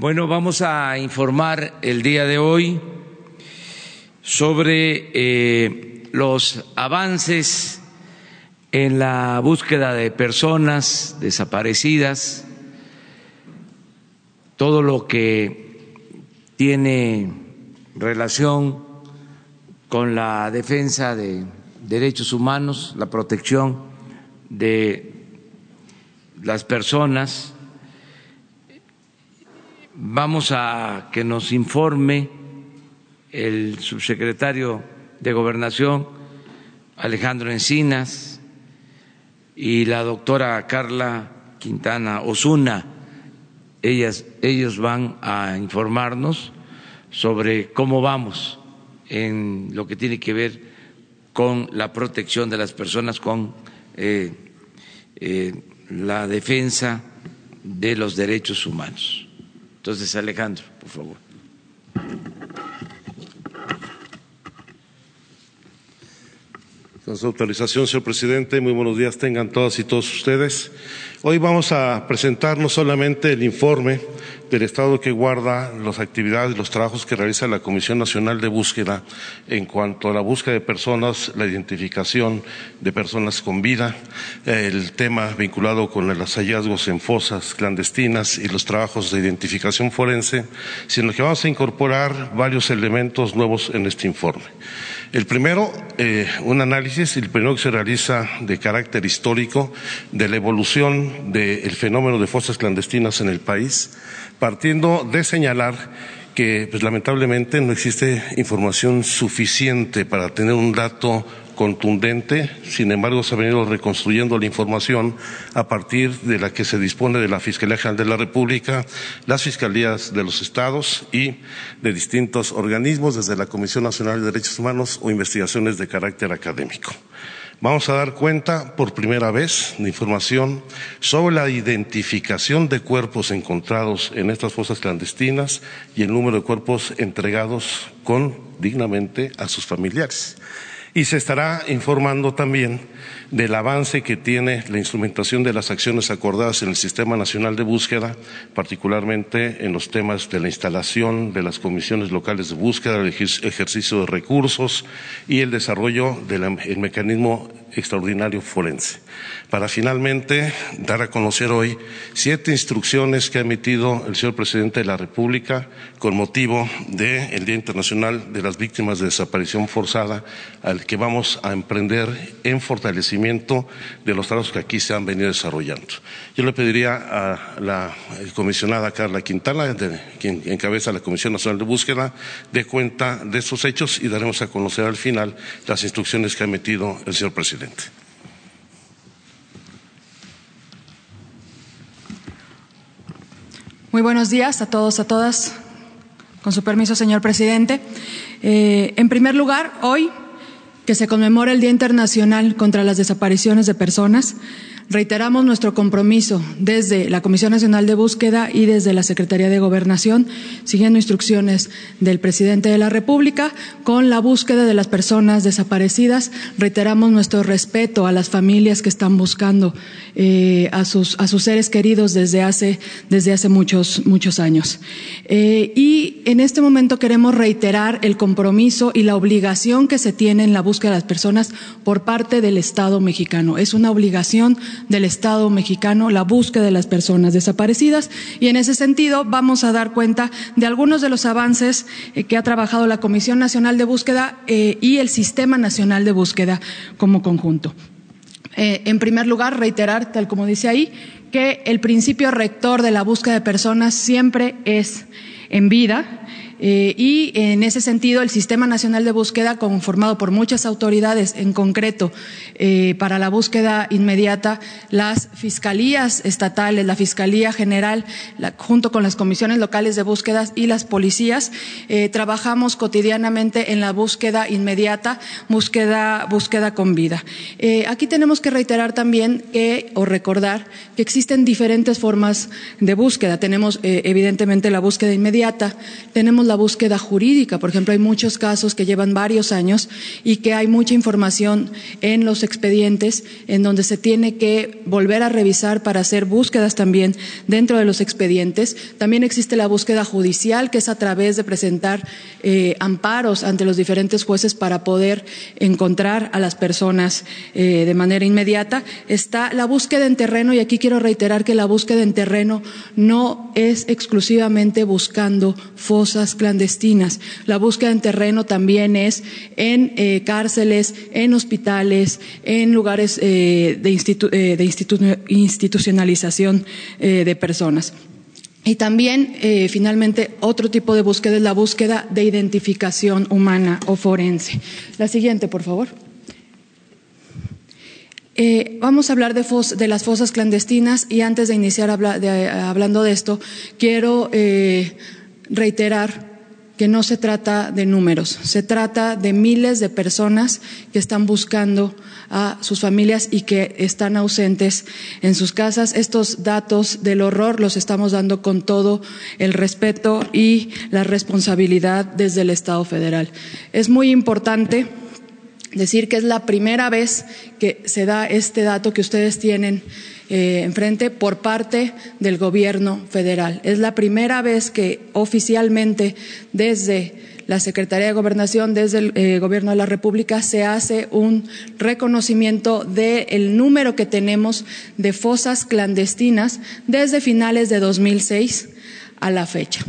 Bueno, vamos a informar el día de hoy sobre eh, los avances en la búsqueda de personas desaparecidas, todo lo que tiene relación con la defensa de derechos humanos, la protección de las personas. Vamos a que nos informe el subsecretario de Gobernación, Alejandro Encinas, y la doctora Carla Quintana Osuna. Ellas, ellos van a informarnos sobre cómo vamos en lo que tiene que ver con la protección de las personas, con eh, eh, la defensa de los derechos humanos. Entonces, Alejandro, por favor. Con su autorización, señor presidente, muy buenos días tengan todas y todos ustedes. Hoy vamos a presentar no solamente el informe del Estado que guarda las actividades, los trabajos que realiza la Comisión Nacional de Búsqueda en cuanto a la búsqueda de personas, la identificación de personas con vida, el tema vinculado con los hallazgos en fosas clandestinas y los trabajos de identificación forense, sino que vamos a incorporar varios elementos nuevos en este informe. El primero, eh, un análisis, el primero que se realiza de carácter histórico de la evolución del fenómeno de fosas clandestinas en el país, partiendo de señalar que pues, lamentablemente no existe información suficiente para tener un dato contundente, sin embargo se ha venido reconstruyendo la información a partir de la que se dispone de la Fiscalía General de la República, las fiscalías de los estados y de distintos organismos, desde la Comisión Nacional de Derechos Humanos o investigaciones de carácter académico. Vamos a dar cuenta por primera vez de información sobre la identificación de cuerpos encontrados en estas fosas clandestinas y el número de cuerpos entregados con dignamente a sus familiares y se estará informando también del avance que tiene la instrumentación de las acciones acordadas en el Sistema Nacional de Búsqueda, particularmente en los temas de la instalación de las comisiones locales de búsqueda, el ejercicio de recursos y el desarrollo del mecanismo extraordinario forense, para finalmente dar a conocer hoy siete instrucciones que ha emitido el señor presidente de la República con motivo del Día Internacional de las Víctimas de Desaparición Forzada, al que vamos a emprender en fortalecimiento de los trabajos que aquí se han venido desarrollando. Yo le pediría a la comisionada Carla Quintana, quien encabeza la Comisión Nacional de Búsqueda, de cuenta de estos hechos y daremos a conocer al final las instrucciones que ha emitido el señor presidente. Muy buenos días a todos, a todas. Con su permiso, señor presidente. Eh, en primer lugar, hoy que se conmemora el Día Internacional contra las Desapariciones de Personas, Reiteramos nuestro compromiso desde la Comisión Nacional de Búsqueda y desde la Secretaría de Gobernación, siguiendo instrucciones del presidente de la República, con la búsqueda de las personas desaparecidas. Reiteramos nuestro respeto a las familias que están buscando eh, a, sus, a sus seres queridos desde hace, desde hace muchos, muchos años. Eh, y en este momento queremos reiterar el compromiso y la obligación que se tiene en la búsqueda de las personas por parte del Estado mexicano. Es una obligación del Estado mexicano la búsqueda de las personas desaparecidas y en ese sentido vamos a dar cuenta de algunos de los avances eh, que ha trabajado la Comisión Nacional de Búsqueda eh, y el Sistema Nacional de Búsqueda como conjunto. Eh, en primer lugar, reiterar, tal como dice ahí, que el principio rector de la búsqueda de personas siempre es en vida eh, y en ese sentido, el Sistema Nacional de Búsqueda, conformado por muchas autoridades, en concreto eh, para la búsqueda inmediata, las fiscalías estatales, la Fiscalía General, junto con las comisiones locales de búsquedas y las policías, eh, trabajamos cotidianamente en la búsqueda inmediata, búsqueda, búsqueda con vida. aquí tenemos que reiterar también que, o recordar que existen diferentes formas de búsqueda. Tenemos, evidentemente, la búsqueda inmediata, tenemos la búsqueda jurídica. Por ejemplo, hay muchos casos que llevan varios años y que hay mucha información en los expedientes en donde se tiene que volver a revisar para hacer búsquedas también dentro de los expedientes. También existe la búsqueda judicial, que es a través de presentar eh, amparos ante los diferentes jueces para poder encontrar a las personas eh, de manera inmediata. Está la búsqueda en terreno y aquí quiero reiterar que la búsqueda en terreno no es exclusivamente buscando fosas clandestinas. La búsqueda en terreno también es en eh, cárceles, en hospitales, en lugares eh, de, de institucionalización de personas. Y también, finalmente, otro tipo de búsqueda es la búsqueda de identificación humana o forense. La siguiente, por favor. Eh, vamos a hablar de, las fosas clandestinas y antes de iniciar hablando de esto, quiero eh, reiterar que no se trata de números, se trata de miles de personas que están buscando a sus familias y que están ausentes en sus casas. Estos datos del horror los estamos dando con todo el respeto y la responsabilidad desde el Estado federal. Es muy importante decir que es la primera vez que se da este dato que ustedes tienen eh, enfrente por parte del gobierno federal. Es la primera vez que oficialmente desde la Secretaría de Gobernación, desde el eh, Gobierno de la República, se hace un reconocimiento del número que tenemos de fosas clandestinas desde finales de 2006 a la fecha.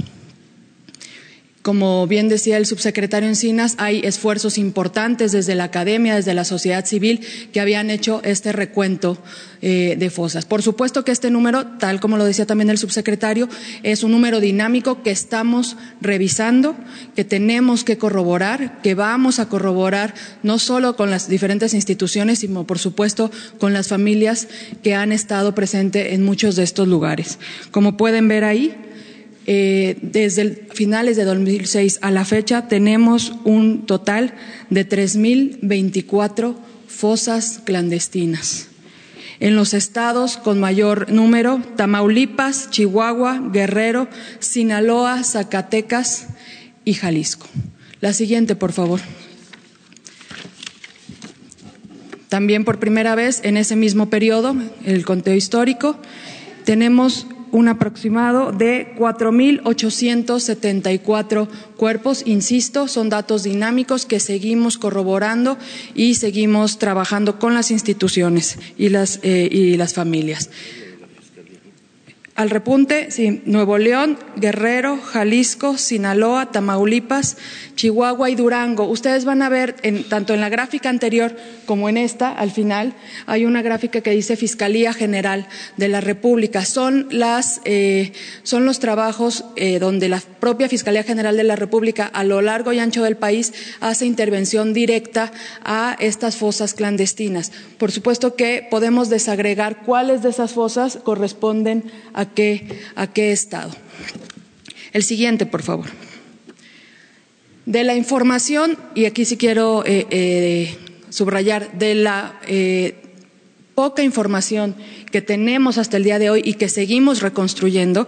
Como bien decía el subsecretario Encinas, hay esfuerzos importantes desde la academia, desde la sociedad civil, que habían hecho este recuento eh, de fosas. Por supuesto que este número, tal como lo decía también el subsecretario, es un número dinámico que estamos revisando, que tenemos que corroborar, que vamos a corroborar no solo con las diferentes instituciones, sino por supuesto con las familias que han estado presentes en muchos de estos lugares. Como pueden ver ahí, eh, desde finales de 2006 a la fecha tenemos un total de 3.024 fosas clandestinas. En los estados con mayor número, Tamaulipas, Chihuahua, Guerrero, Sinaloa, Zacatecas y Jalisco. La siguiente, por favor. También por primera vez en ese mismo periodo, el conteo histórico, tenemos un aproximado de 4.874 cuerpos. Insisto, son datos dinámicos que seguimos corroborando y seguimos trabajando con las instituciones y las, eh, y las familias. Al repunte, sí, Nuevo León, Guerrero, Jalisco, Sinaloa, Tamaulipas, Chihuahua y Durango. Ustedes van a ver, tanto en la gráfica anterior como en esta, al final, hay una gráfica que dice Fiscalía General de la República. Son, las, eh, son los trabajos eh, donde la propia Fiscalía General de la República, a lo largo y ancho del país, hace intervención directa a estas fosas clandestinas. Por supuesto que podemos desagregar cuáles de esas fosas corresponden a a qué, estado. El siguiente, por favor. De la información, y aquí sí quiero eh, eh, subrayar, de la eh, poca información que tenemos hasta el día de hoy y que seguimos reconstruyendo,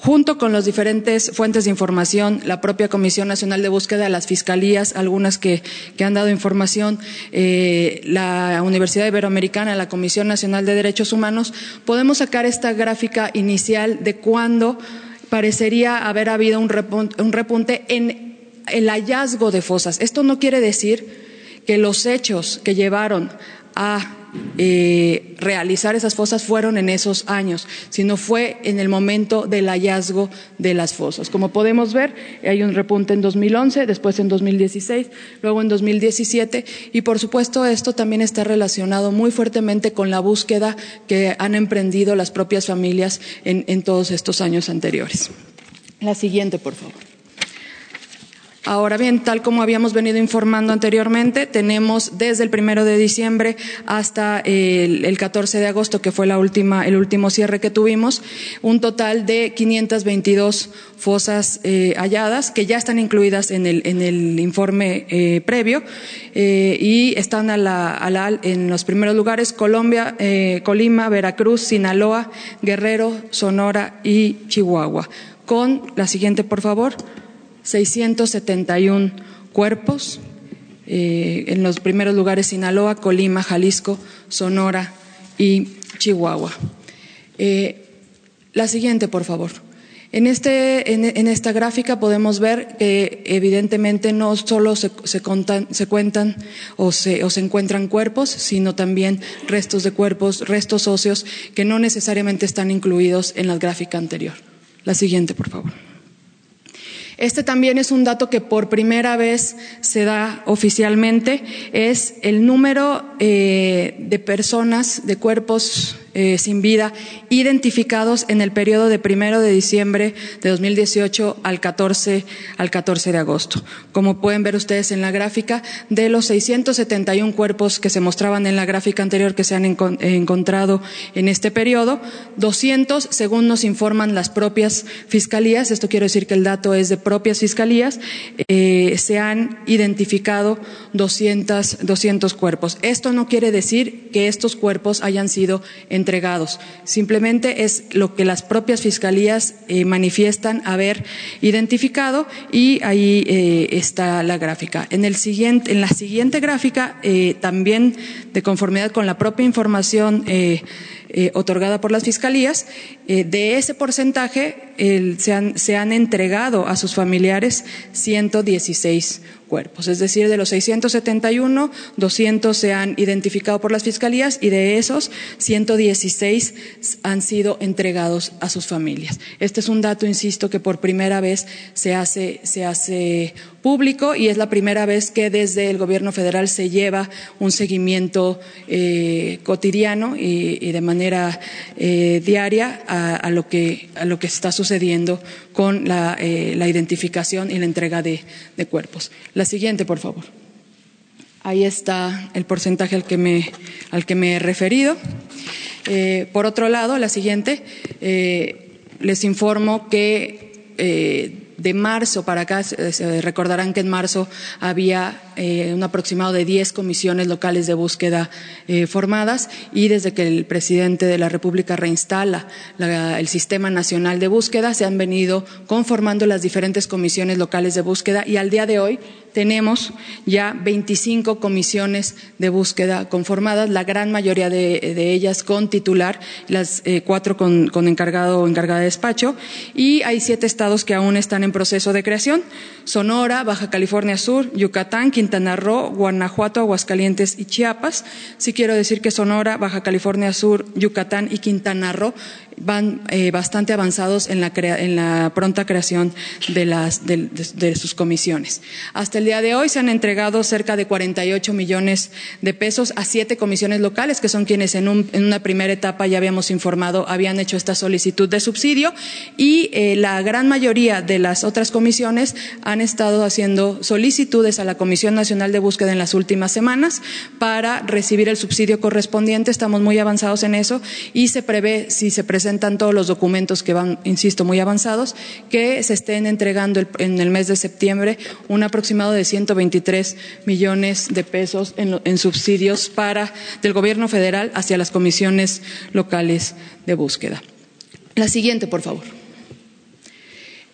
junto con las diferentes fuentes de información, la propia Comisión Nacional de Búsqueda, las fiscalías, algunas que, han dado información, eh, la Universidad Iberoamericana, la Comisión Nacional de Derechos Humanos, podemos sacar esta gráfica inicial de cuándo parecería haber habido un repunte en el hallazgo de fosas. Esto no quiere decir que los hechos que llevaron a eh, realizar esas fosas fueron en esos años, sino fue en el momento del hallazgo de las fosas. Como podemos ver, hay un repunte en 2011, después en 2016, luego en 2017 y por supuesto esto también está relacionado muy fuertemente con la búsqueda que han emprendido las propias familias en todos estos años anteriores. La siguiente, por favor. Ahora bien, tal como habíamos venido informando anteriormente, tenemos desde el primero de diciembre hasta el, 14 de agosto, que fue la última, el último cierre que tuvimos, un total de 522 fosas eh, halladas que ya están incluidas en el, en el informe eh, previo eh, y están a la, en los primeros lugares Colombia, Colima, Veracruz, Sinaloa, Guerrero, Sonora y Chihuahua. Con la siguiente, por favor. 671 cuerpos. Eh, en los primeros lugares Sinaloa, Colima, Jalisco, Sonora y Chihuahua. Eh, la siguiente, por favor. En, este, en, esta gráfica podemos ver que evidentemente no solo se, cuentan o se, o se, encuentran cuerpos, sino también restos de cuerpos, restos óseos que no necesariamente están incluidos en la gráfica anterior. La siguiente, por favor. Este también es un dato que por primera vez se da oficialmente, es el número eh, de personas, de cuerpos eh, sin vida identificados en el periodo de primero de diciembre de 2018 al 14, al 14 de agosto. Como pueden ver ustedes en la gráfica, de los 671 cuerpos que se mostraban en la gráfica anterior que se han encontrado en este periodo, 200, según nos informan las propias fiscalías, esto quiere decir que el dato es de propias fiscalías, eh, se han identificado 200, 200 cuerpos. Esto no quiere decir que estos cuerpos hayan sido entregados. Simplemente es lo que las propias fiscalías eh, manifiestan haber identificado y ahí eh, está la gráfica. En, el siguiente, en la siguiente gráfica, eh, también de conformidad con la propia información otorgada por las fiscalías, de ese porcentaje se, han, se han entregado a sus familiares 116 cuerpos. Es decir, de los 671, 200 se han identificado por las fiscalías y de esos 116 han sido entregados a sus familias. Este es un dato, insisto, que por primera vez se hace, se hace público y es la primera vez que desde el Gobierno federal se lleva un seguimiento eh, cotidiano y, de manera eh, diaria a, lo que, a lo que está sucediendo con la, eh, identificación y la entrega de, cuerpos. La siguiente, por favor. Ahí está el porcentaje al que me, al que me he referido. por otro lado, la siguiente, les informo que de marzo para acá, recordarán que en marzo había eh, un aproximado de 10 comisiones locales de búsqueda eh, formadas y desde que el presidente de la República reinstala el Sistema Nacional de Búsqueda, se han venido conformando las diferentes comisiones locales de búsqueda y al día de hoy tenemos ya 25 comisiones de búsqueda conformadas, la gran mayoría de, ellas con titular, las eh, cuatro con, encargado o encargada de despacho, y hay siete estados que aún están en proceso de creación, Sonora, Baja California Sur, Yucatán, Quintana Roo, Guanajuato, Aguascalientes y Chiapas. Sí quiero decir que Sonora, Baja California Sur, Yucatán y Quintana Roo van eh, bastante avanzados en la, pronta creación de, sus comisiones. Hasta el día de hoy se han entregado cerca de 48 millones de pesos a siete comisiones locales, que son quienes en, una primera etapa ya habíamos informado habían hecho esta solicitud de subsidio y eh, la gran mayoría de las otras comisiones han estado haciendo solicitudes a la Comisión Nacional de Búsqueda en las últimas semanas para recibir el subsidio correspondiente. Estamos muy avanzados en eso y se prevé, si se presenta presentan todos los documentos que van, insisto, muy avanzados, que se estén entregando en el mes de septiembre un aproximado de 123 millones de pesos en, subsidios para del gobierno federal hacia las comisiones locales de búsqueda. La siguiente, por favor.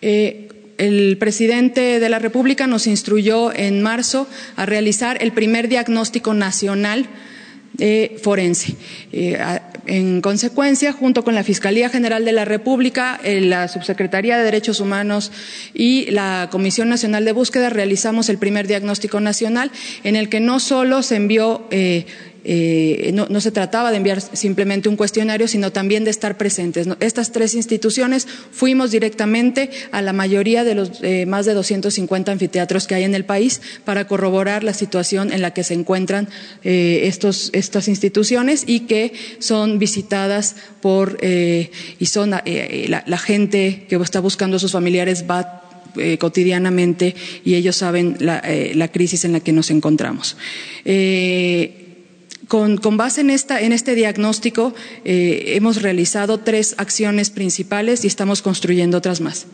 Eh, el presidente de la República nos instruyó en marzo a realizar el primer diagnóstico nacional de forense. Eh, en consecuencia, junto con la Fiscalía General de la República, eh, la Subsecretaría de Derechos Humanos y la Comisión Nacional de Búsqueda realizamos el primer diagnóstico nacional en el que no solo se envió eh, eh, no, se trataba de enviar simplemente un cuestionario, sino también de estar presentes. Estas tres instituciones fuimos directamente a la mayoría de los eh, más de 250 anfiteatros que hay en el país para corroborar la situación en la que se encuentran eh, estos, estas instituciones y que son visitadas por y son la, gente que está buscando a sus familiares va cotidianamente y ellos saben la, crisis en la que nos encontramos. Con, base en, esta, en, este diagnóstico, eh, hemos realizado tres acciones principales y estamos construyendo otras más.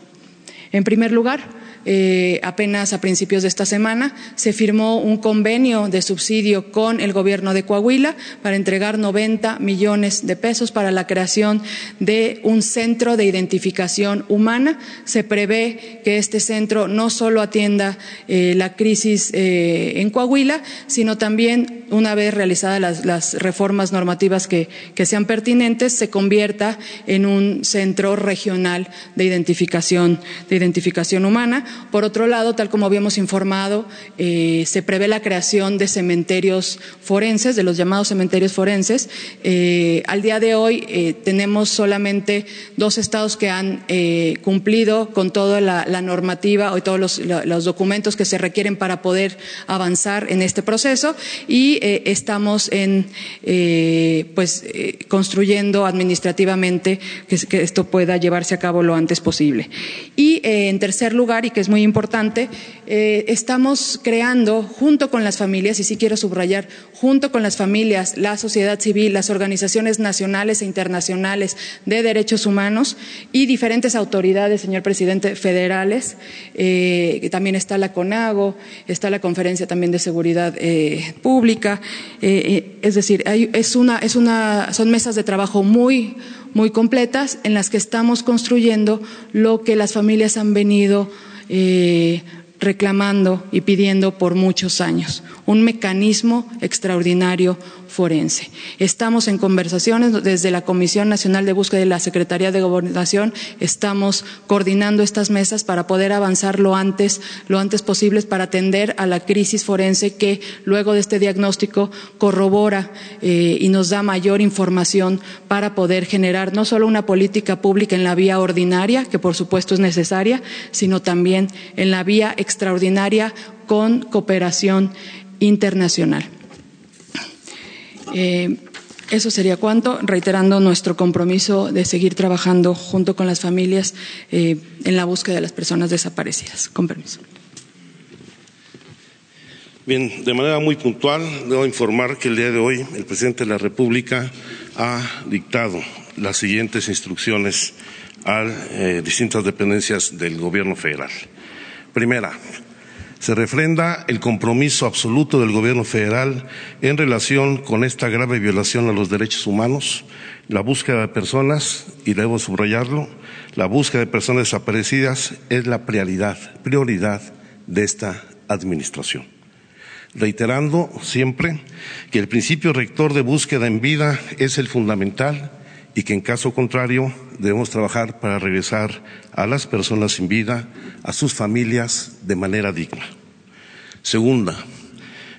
En primer lugar, eh, apenas a principios de esta semana se firmó un convenio de subsidio con el gobierno de Coahuila para entregar 90 millones de pesos para la creación de un centro de identificación humana. Se prevé que este centro no solo atienda eh, la crisis eh, en Coahuila, sino también, una vez realizadas las, reformas normativas que, sean pertinentes, se convierta en un centro regional de identificación, de identificación humana por otro lado, tal como habíamos informado, eh, se prevé la creación de cementerios forenses, de los llamados cementerios forenses. Eh, al día de hoy eh, tenemos solamente dos estados que han cumplido con toda la, normativa o todos los, documentos que se requieren para poder avanzar en este proceso y estamos en, pues, construyendo administrativamente que, que, esto pueda llevarse a cabo lo antes posible. Y en tercer lugar, y que es muy importante, eh, estamos creando junto con las familias, y sí quiero subrayar, junto con las familias, la sociedad civil, las organizaciones nacionales e internacionales de derechos humanos y diferentes autoridades, señor presidente, federales, eh, también está la CONAGO, está la Conferencia también de Seguridad eh, Pública, es decir, es una, es una, son mesas de trabajo muy muy completas en las que estamos construyendo lo que las familias han venido eh, reclamando y pidiendo por muchos años, un mecanismo extraordinario forense. Estamos en conversaciones desde la Comisión Nacional de Búsqueda y la Secretaría de Gobernación, estamos coordinando estas mesas para poder avanzar lo antes, lo antes posible para atender a la crisis forense que luego de este diagnóstico corrobora eh, y nos da mayor información para poder generar no solo una política pública en la vía ordinaria, que por supuesto es necesaria, sino también en la vía extraordinaria con cooperación internacional. Eh, eso sería cuanto, reiterando nuestro compromiso de seguir trabajando junto con las familias eh, en la búsqueda de las personas desaparecidas. Con permiso. Bien, de manera muy puntual, debo informar que el día de hoy el presidente de la República ha dictado las siguientes instrucciones a eh, distintas dependencias del Gobierno federal. Primera, se refrenda el compromiso absoluto del Gobierno federal en relación con esta grave violación a los derechos humanos, la búsqueda de personas, y debo subrayarlo, la búsqueda de personas desaparecidas es la prioridad, prioridad de esta Administración. Reiterando siempre que el principio rector de búsqueda en vida es el fundamental y que en caso contrario debemos trabajar para regresar a las personas sin vida, a sus familias de manera digna. Segunda,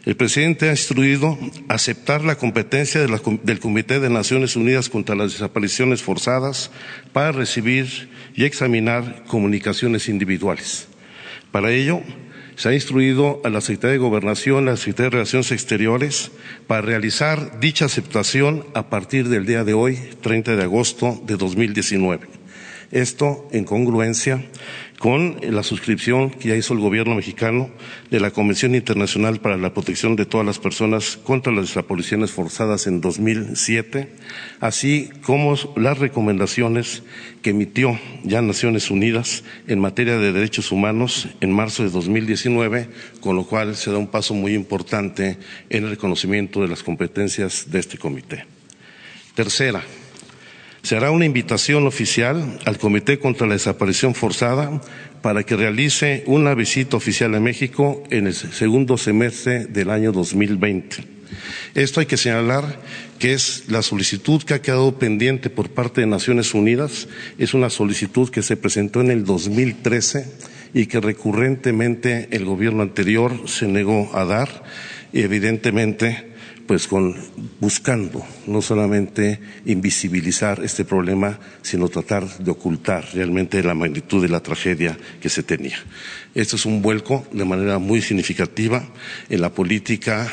el presidente ha instruido aceptar la competencia del Comité de Naciones Unidas contra las Desapariciones Forzadas para recibir y examinar comunicaciones individuales. Para ello, se ha instruido a la Secretaría de Gobernación, a la Secretaría de Relaciones Exteriores, para realizar dicha aceptación a partir del día de hoy, 30 de agosto de 2019. Esto en congruencia con la suscripción que ya hizo el gobierno mexicano de la Convención Internacional para la Protección de todas las personas contra las desapariciones forzadas en 2007, así como las recomendaciones que emitió ya Naciones Unidas en materia de derechos humanos en marzo de 2019, con lo cual se da un paso muy importante en el reconocimiento de las competencias de este comité. Tercera, se hará una invitación oficial al Comité contra la Desaparición Forzada para que realice una visita oficial a México en el segundo semestre del año 2020. Esto hay que señalar que es la solicitud que ha quedado pendiente por parte de Naciones Unidas, es una solicitud que se presentó en el 2013 y que recurrentemente el gobierno anterior se negó a dar y evidentemente pues con buscando no solamente invisibilizar este problema, sino tratar de ocultar realmente la magnitud de la tragedia que se tenía. Esto es un vuelco de manera muy significativa en la política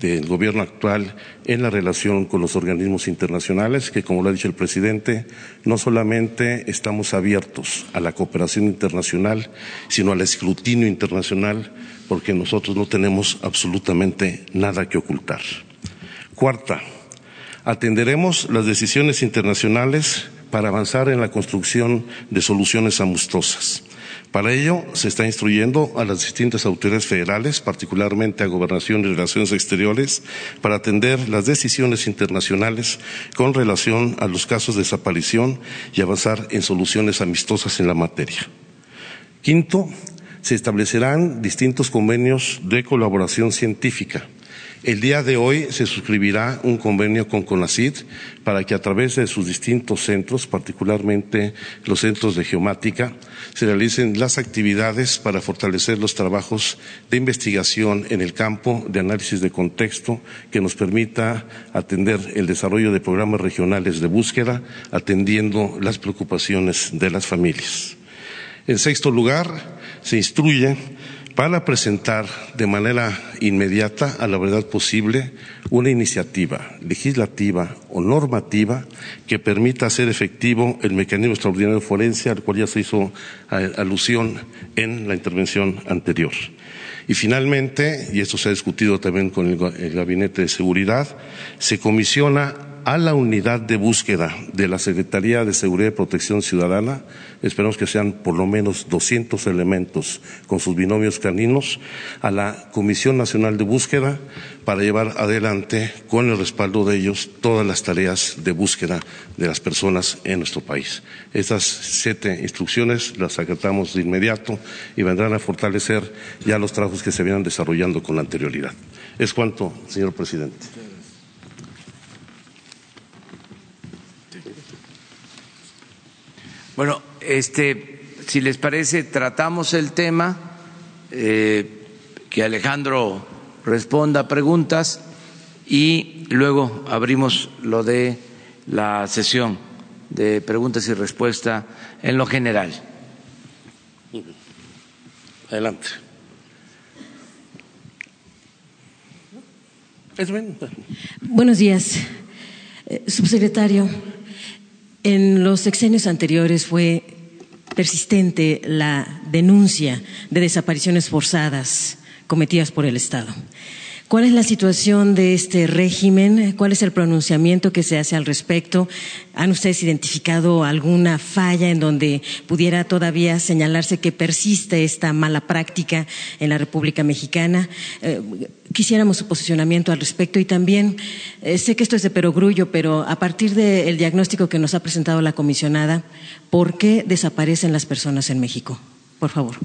del gobierno actual en la relación con los organismos internacionales, que como lo ha dicho el presidente, no solamente estamos abiertos a la cooperación internacional, sino al escrutinio internacional porque nosotros no tenemos absolutamente nada que ocultar. Cuarta, atenderemos las decisiones internacionales para avanzar en la construcción de soluciones amistosas. Para ello, se está instruyendo a las distintas autoridades federales, particularmente a Gobernación y Relaciones Exteriores, para atender las decisiones internacionales con relación a los casos de desaparición y avanzar en soluciones amistosas en la materia. Quinto, se establecerán distintos convenios de colaboración científica el día de hoy se suscribirá un convenio con CONACID para que a través de sus distintos centros, particularmente los centros de geomática, se realicen las actividades para fortalecer los trabajos de investigación en el campo de análisis de contexto que nos permita atender el desarrollo de programas regionales de búsqueda, atendiendo las preocupaciones de las familias. En sexto lugar, se instruye para presentar de manera inmediata, a la verdad posible, una iniciativa legislativa o normativa que permita hacer efectivo el mecanismo extraordinario forense al cual ya se hizo alusión en la intervención anterior. Y finalmente, y esto se ha discutido también con el Gabinete de Seguridad, se comisiona a la unidad de búsqueda de la Secretaría de Seguridad y Protección Ciudadana, esperamos que sean por lo menos 200 elementos con sus binomios caninos, a la Comisión Nacional de Búsqueda para llevar adelante, con el respaldo de ellos, todas las tareas de búsqueda de las personas en nuestro país. Estas siete instrucciones las acatamos de inmediato y vendrán a fortalecer ya los trabajos que se vienen desarrollando con anterioridad. Es cuanto, señor presidente. Bueno, este, si les parece, tratamos el tema, eh, que Alejandro responda preguntas y luego abrimos lo de la sesión de preguntas y respuestas en lo general. Adelante. Buenos días, eh, subsecretario. En los sexenios anteriores fue persistente la denuncia de desapariciones forzadas cometidas por el Estado. ¿Cuál es la situación de este régimen? ¿Cuál es el pronunciamiento que se hace al respecto? ¿Han ustedes identificado alguna falla en donde pudiera todavía señalarse que persiste esta mala práctica en la República Mexicana? Eh, quisiéramos su posicionamiento al respecto y también eh, sé que esto es de perogrullo, pero a partir del diagnóstico que nos ha presentado la comisionada, ¿por qué desaparecen las personas en México? Por favor.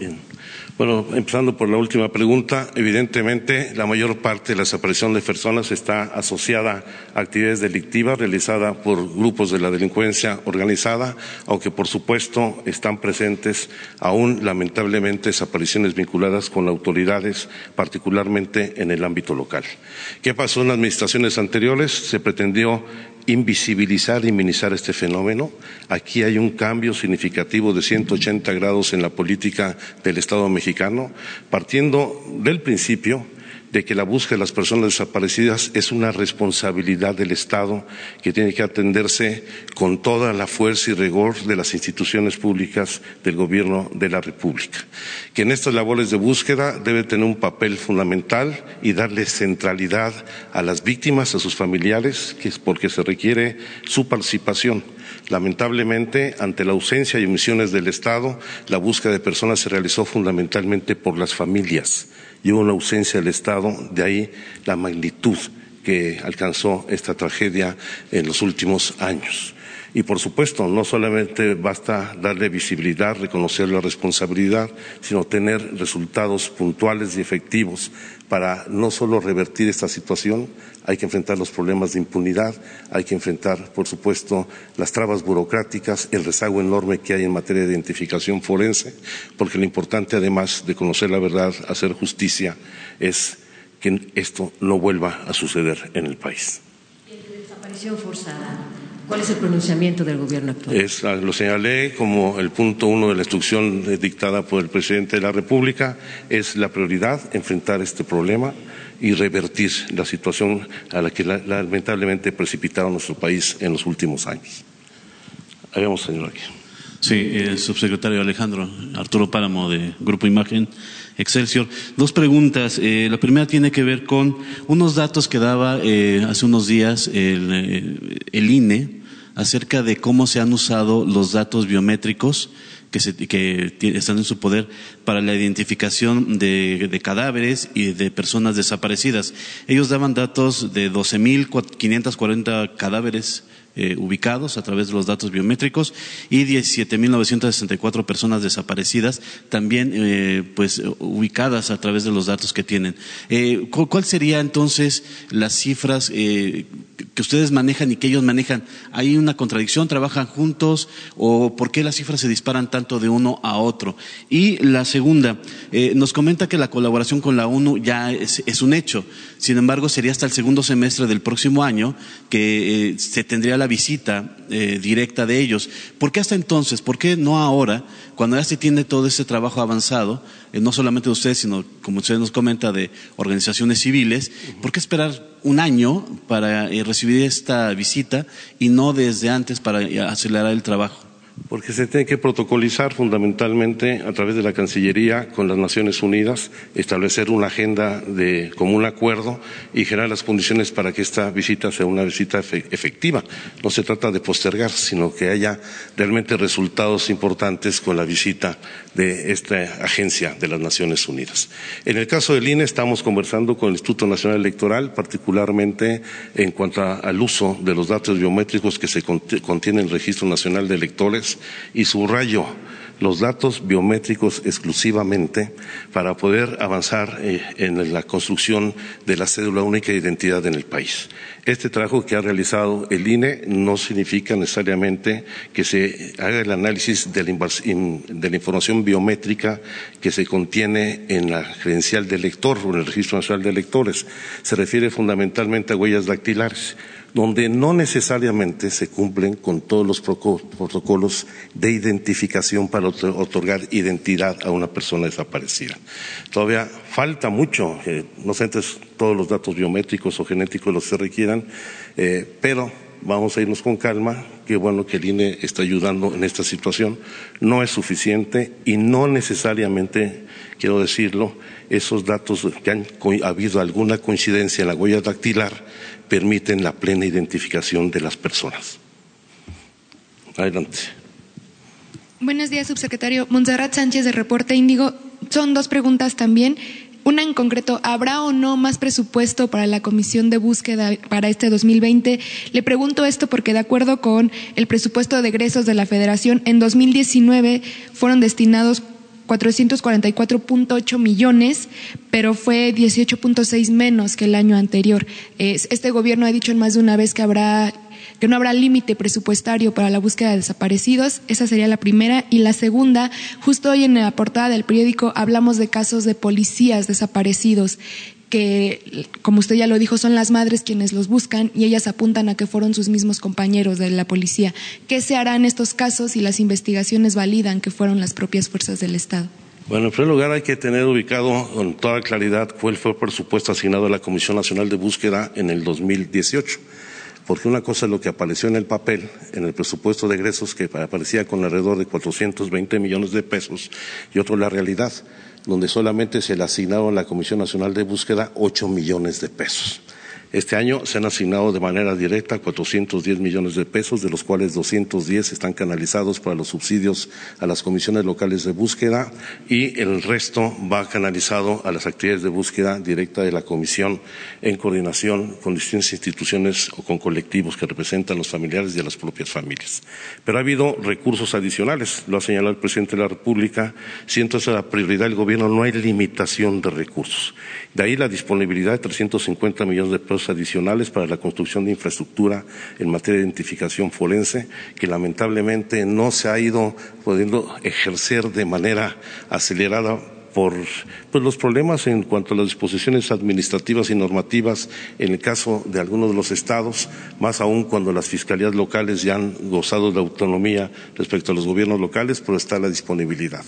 Bueno, empezando por la última pregunta, evidentemente la mayor parte de la desaparición de personas está asociada a actividades delictivas realizadas por grupos de la delincuencia organizada, aunque por supuesto están presentes aún lamentablemente desapariciones vinculadas con autoridades, particularmente en el ámbito local. ¿Qué pasó en administraciones anteriores? Se pretendió invisibilizar y minimizar este fenómeno. Aquí hay un cambio significativo de 180 grados en la política del Estado mexicano, partiendo del principio de que la búsqueda de las personas desaparecidas es una responsabilidad del Estado que tiene que atenderse con toda la fuerza y rigor de las instituciones públicas del Gobierno de la República. Que en estas labores de búsqueda debe tener un papel fundamental y darle centralidad a las víctimas, a sus familiares, que es porque se requiere su participación. Lamentablemente, ante la ausencia y omisiones del Estado, la búsqueda de personas se realizó fundamentalmente por las familias y hubo una ausencia del Estado, de ahí la magnitud que alcanzó esta tragedia en los últimos años. Y por supuesto, no solamente basta darle visibilidad, reconocer la responsabilidad, sino tener resultados puntuales y efectivos para no solo revertir esta situación, hay que enfrentar los problemas de impunidad, hay que enfrentar, por supuesto, las trabas burocráticas, el rezago enorme que hay en materia de identificación forense, porque lo importante, además de conocer la verdad, hacer justicia, es que esto no vuelva a suceder en el país. desaparición forzada ¿Cuál es el pronunciamiento del gobierno actual? Ah, lo señalé como el punto uno de la instrucción dictada por el presidente de la República. Es la prioridad enfrentar este problema y revertir la situación a la que lamentablemente precipitaron nuestro país en los últimos años. Ahí vamos, señor, aquí. Sí, el subsecretario Alejandro Arturo Páramo de Grupo Imagen Excelsior. Dos preguntas. Eh, la primera tiene que ver con unos datos que daba eh, hace unos días el, eh, el INE acerca de cómo se han usado los datos biométricos que, que están en su poder para la identificación de, cadáveres y de personas desaparecidas. Ellos daban datos de 12.540 cadáveres eh, ubicados a través de los datos biométricos y 17.964 personas desaparecidas también eh, pues ubicadas a través de los datos que tienen. Eh, ¿Cuál sería entonces las cifras que ustedes manejan y que ellos manejan? ¿Hay una contradicción? ¿Trabajan juntos? ¿O por qué las cifras se disparan tanto de uno a otro? Y la segunda, nos comenta que la colaboración con la ONU ya es, un hecho. Sin embargo, sería hasta el segundo semestre del próximo año que se tendría la visita eh, directa de ellos. ¿Por qué hasta entonces? ¿Por qué no ahora, cuando ya se tiene todo ese trabajo avanzado, eh, no solamente de ustedes, sino, como usted nos comenta, de organizaciones civiles? ¿Por qué esperar un año para eh, recibir esta visita y no desde antes para acelerar el trabajo? Porque se tiene que protocolizar fundamentalmente a través de la Cancillería con las Naciones Unidas, establecer una agenda de común acuerdo y generar las condiciones para que esta visita sea una visita efectiva. No se trata de postergar, sino que haya realmente resultados importantes con la visita de esta agencia de las Naciones Unidas. En el caso del INE estamos conversando con el Instituto Nacional Electoral, particularmente en cuanto al uso de los datos biométricos que se contienen en el Registro Nacional de Electores y subrayo los datos biométricos exclusivamente para poder avanzar eh, en la construcción de la cédula única de identidad en el país. Este trabajo que ha realizado el INE no significa necesariamente que se haga el análisis de la, información biométrica que se contiene en la credencial del lector o en el Registro Nacional de Electores. Se refiere fundamentalmente a huellas dactilares donde no necesariamente se cumplen con todos los protocolos de identificación para otorgar identidad a una persona desaparecida. Todavía falta mucho, eh, no sé todos los datos biométricos o genéticos los que se requieran, eh, pero vamos a irnos con calma. Qué bueno que el INE está ayudando en esta situación. No es suficiente y no necesariamente, quiero decirlo, esos datos que han habido alguna coincidencia en la huella dactilar permiten la plena identificación de las personas. Adelante. Buenos días, subsecretario. Montserrat Sánchez de Reporte Índigo. Son dos preguntas también. Una en concreto, ¿habrá o no más presupuesto para la comisión de búsqueda para este 2020? Le pregunto esto porque de acuerdo con el presupuesto de egresos de la Federación, en 2019 fueron destinados 444.8 millones, pero fue 18.6 menos que el año anterior. Este gobierno ha dicho más de una vez que habrá que no habrá límite presupuestario para la búsqueda de desaparecidos. Esa sería la primera. Y la segunda, justo hoy en la portada del periódico hablamos de casos de policías desaparecidos que, como usted ya lo dijo, son las madres quienes los buscan y ellas apuntan a que fueron sus mismos compañeros de la policía. ¿Qué se hará en estos casos si las investigaciones validan que fueron las propias fuerzas del Estado? Bueno, en primer lugar hay que tener ubicado con toda claridad cuál fue el presupuesto asignado a la Comisión Nacional de Búsqueda en el 2018 porque una cosa es lo que apareció en el papel, en el presupuesto de egresos, que aparecía con alrededor de 420 millones de pesos, y otro la realidad donde solamente se le asignaron a la Comisión Nacional de Búsqueda ocho millones de pesos. Este año se han asignado de manera directa 410 millones de pesos, de los cuales 210 están canalizados para los subsidios a las comisiones locales de búsqueda y el resto va canalizado a las actividades de búsqueda directa de la comisión en coordinación con distintas instituciones o con colectivos que representan los familiares y a las propias familias. Pero ha habido recursos adicionales, lo ha señalado el presidente de la República, siento esa la prioridad del gobierno, no hay limitación de recursos. De ahí la disponibilidad de 350 millones de pesos adicionales para la construcción de infraestructura en materia de identificación forense, que lamentablemente no se ha ido pudiendo ejercer de manera acelerada por pues, los problemas en cuanto a las disposiciones administrativas y normativas en el caso de algunos de los estados, más aún cuando las fiscalías locales ya han gozado de autonomía respecto a los gobiernos locales, pero está la disponibilidad.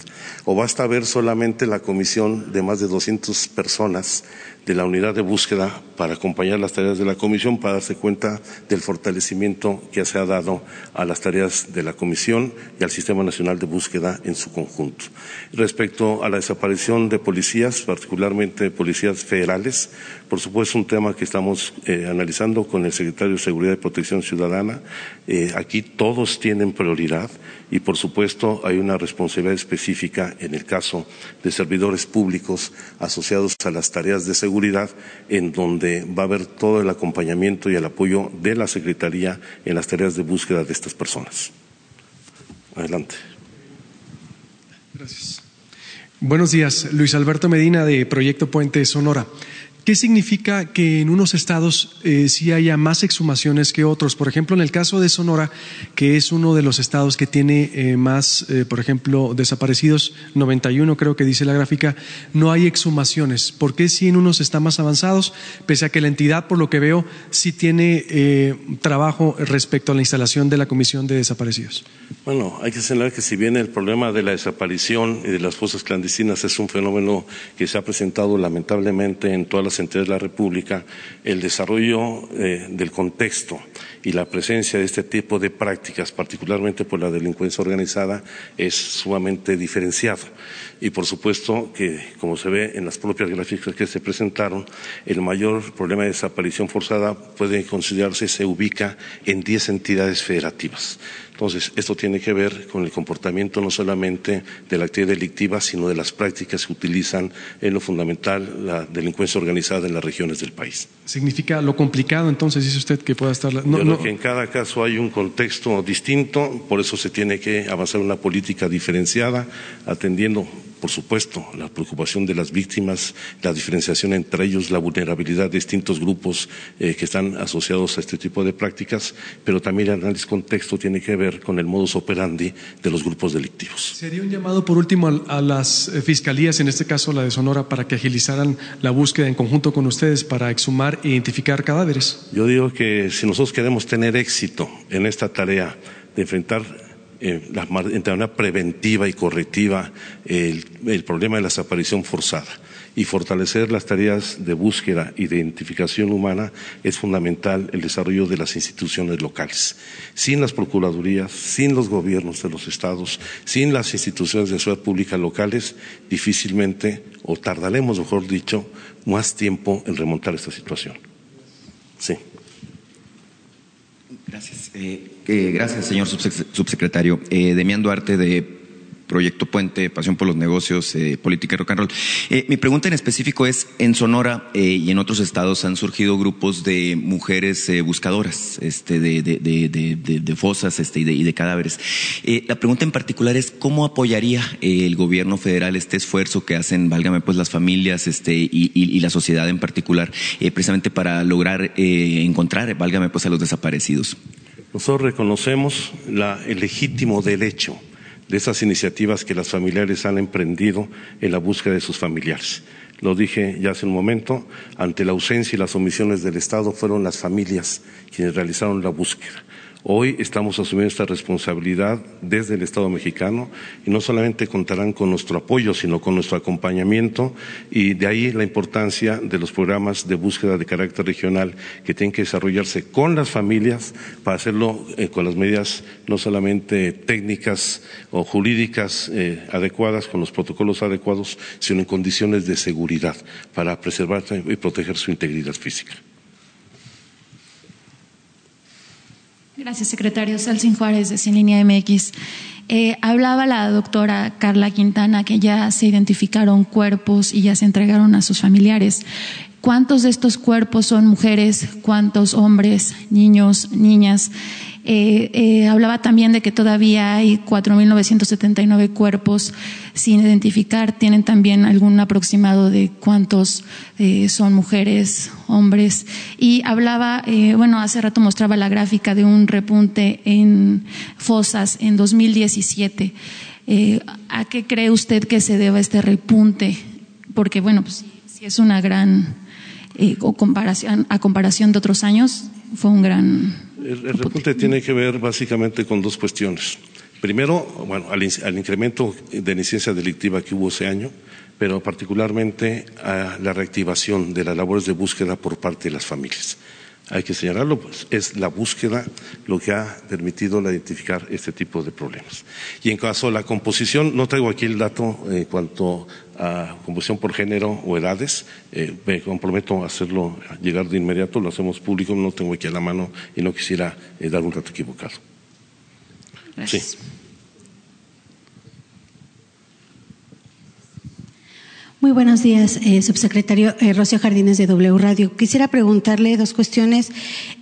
O basta ver solamente la comisión de más de 200 personas de la unidad de búsqueda para acompañar las tareas de la comisión, para darse cuenta del fortalecimiento que se ha dado a las tareas de la comisión y al Sistema Nacional de Búsqueda en su conjunto. Respecto a la desaparición de policías, particularmente policías federales, por supuesto, un tema que estamos eh, analizando con el secretario de Seguridad y Protección Ciudadana. Eh, aquí todos tienen prioridad y, por supuesto, hay una responsabilidad específica en el caso de servidores públicos asociados a las tareas de seguridad, en donde va a haber todo el acompañamiento y el apoyo de la Secretaría en las tareas de búsqueda de estas personas. Adelante. Gracias. Buenos días, Luis Alberto Medina de Proyecto Puente Sonora. ¿Qué significa que en unos estados eh, sí haya más exhumaciones que otros? Por ejemplo, en el caso de Sonora, que es uno de los estados que tiene eh, más, eh, por ejemplo, desaparecidos, 91 creo que dice la gráfica, no hay exhumaciones. ¿Por qué si en unos están más avanzados, pese a que la entidad, por lo que veo, sí tiene trabajo respecto a la instalación de la Comisión de Desaparecidos? Bueno, hay que señalar que si bien el problema de la desaparición y de las fosas clandestinas es un fenómeno que se ha presentado lamentablemente en todas las entidades de la República, el desarrollo eh, del contexto y la presencia de este tipo de prácticas, particularmente por la delincuencia organizada, es sumamente diferenciado. Y por supuesto que, como se ve en las propias gráficas que se presentaron, el mayor problema de desaparición forzada puede considerarse se ubica en 10 entidades federativas. Entonces, esto tiene que ver con el comportamiento no solamente de la actividad delictiva, sino de las prácticas que utilizan en lo fundamental la delincuencia organizada en las regiones del país. ¿Significa lo complicado entonces, dice usted, que pueda estar... No, no... que en cada caso hay un contexto distinto, por eso se tiene que avanzar una política diferenciada, atendiendo por supuesto, la preocupación de las víctimas, la diferenciación entre ellos, la vulnerabilidad de distintos grupos eh, que están asociados a este tipo de prácticas, pero también el análisis contexto tiene que ver con el modus operandi de los grupos delictivos. ¿Sería un llamado, por último, a, las eh, fiscalías, en este caso la de Sonora, para que agilizaran la búsqueda en conjunto con ustedes para exhumar e identificar cadáveres? Yo digo que si nosotros queremos tener éxito en esta tarea de enfrentar eh, la, preventiva y correctiva el, problema de la desaparición forzada y fortalecer las tareas de búsqueda y de identificación humana es fundamental el desarrollo de las instituciones locales. Sin las procuradurías, sin los gobiernos de los estados, sin las instituciones de seguridad pública locales, difícilmente, o tardaremos, mejor dicho, más tiempo en remontar esta situación. Sí. Gracias. Eh, eh, gracias, señor subsecretario. Eh, Demián Duarte de Proyecto Puente, Pasión por los Negocios, eh, Política y Rock and Roll. Eh, mi pregunta en específico es, en Sonora y en otros estados han surgido grupos de mujeres buscadoras este, de, fosas este, y, de, cadáveres. la pregunta en particular es, ¿cómo apoyaría el gobierno federal este esfuerzo que hacen, válgame pues, las familias este, y, y la sociedad en particular, precisamente para lograr encontrar, válgame pues, a los desaparecidos? Nosotros reconocemos la, el legítimo derecho de esas iniciativas que las familiares han emprendido en la búsqueda de sus familiares. Lo dije ya hace un momento, ante la ausencia y las omisiones del Estado fueron las familias quienes realizaron la búsqueda. Hoy estamos asumiendo esta responsabilidad desde el Estado mexicano y no solamente contarán con nuestro apoyo, sino con nuestro acompañamiento y de ahí la importancia de los programas de búsqueda de carácter regional que tienen que desarrollarse con las familias para hacerlo eh, con las medidas no solamente técnicas o jurídicas eh, adecuadas, con los protocolos adecuados, sino en condiciones de seguridad para preservar y proteger su integridad física. Gracias, secretario. Salsin Juárez, de Sin Línea MX. Eh, hablaba la doctora Carla Quintana que ya se identificaron cuerpos y ya se entregaron a sus familiares. ¿Cuántos de estos cuerpos son mujeres? ¿Cuántos hombres, niños, niñas? Eh, eh, hablaba también de que todavía hay 4.979 cuerpos sin identificar. ¿Tienen también algún aproximado de cuántos eh, son mujeres, hombres? Y hablaba, bueno, hace rato mostraba la gráfica de un repunte en fosas en 2017. ¿A qué cree usted que se deba este repunte? Porque, bueno, pues si es una gran comparación, a comparación de otros años, fue un gran el, repunte tiene que ver básicamente con dos cuestiones. Primero, bueno, al, incremento de incidencia delictiva que hubo ese año, pero particularmente a la reactivación de las labores de búsqueda por parte de las familias. Hay que señalarlo, pues es la búsqueda lo que ha permitido identificar este tipo de problemas. Y en caso de la composición, no traigo aquí el dato en cuanto a composición por género o edades, eh, me comprometo a hacerlo llegar de inmediato, lo hacemos público, no tengo aquí a la mano y no quisiera eh, dar un dato equivocado. Gracias. Muy buenos días, eh, subsecretario eh, Rocío Jardines de W Radio. Quisiera preguntarle dos cuestiones.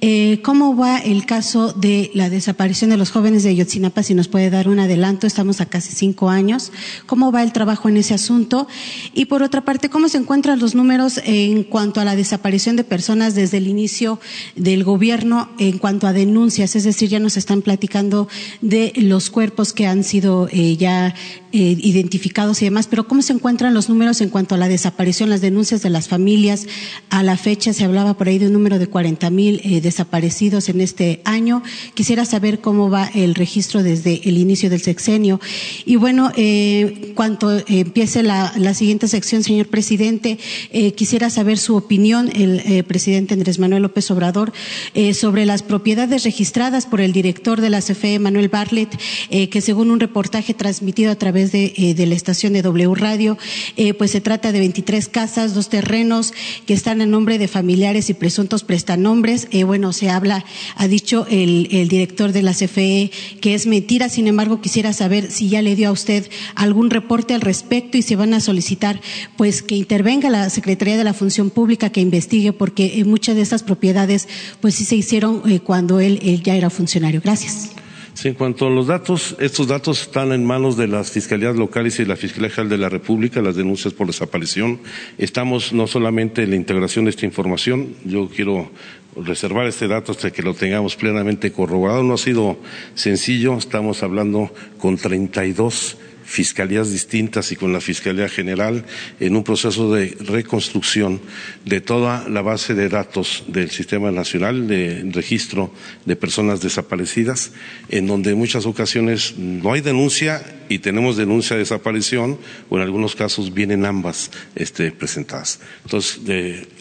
Eh, ¿Cómo va el caso de la desaparición de los jóvenes de Yotzinapa? Si nos puede dar un adelanto, estamos a casi cinco años. ¿Cómo va el trabajo en ese asunto? Y por otra parte, ¿cómo se encuentran los números en cuanto a la desaparición de personas desde el inicio del gobierno en cuanto a denuncias? Es decir, ya nos están platicando de los cuerpos que han sido eh, ya eh, identificados y demás, pero ¿cómo se encuentran los números en cuanto a la desaparición, las denuncias de las familias? A la fecha se hablaba por ahí de un número de 40 mil eh, desaparecidos en este año. Quisiera saber cómo va el registro desde el inicio del sexenio. Y bueno, eh, cuanto empiece la, siguiente sección, señor presidente, eh, quisiera saber su opinión, el eh, presidente Andrés Manuel López Obrador, eh, sobre las propiedades registradas por el director de la CFE, Manuel Bartlett, que según un reportaje transmitido a través de, eh, de, la estación de W Radio, eh, pues se trata de 23 casas, dos terrenos que están en nombre de familiares y presuntos prestanombres. Eh, bueno, se habla, ha dicho el, director de la CFE que es mentira, sin embargo, quisiera saber si ya le dio a usted algún reporte al respecto y se van a solicitar pues que intervenga la Secretaría de la Función Pública, que investigue, porque muchas de estas propiedades pues sí se hicieron cuando él, él ya era funcionario. Gracias. En cuanto a los datos, estos datos están en manos de las fiscalías locales y la Fiscalía General de la República, las denuncias por desaparición. Estamos no solamente en la integración de esta información, yo quiero reservar este dato hasta que lo tengamos plenamente corroborado. No ha sido sencillo, estamos hablando con 32 fiscalías distintas y con la Fiscalía General en un proceso de reconstrucción de toda la base de datos del Sistema Nacional de Registro de Personas Desaparecidas, en donde en muchas ocasiones no hay denuncia y tenemos denuncia de desaparición o en algunos casos vienen ambas este, presentadas. Entonces,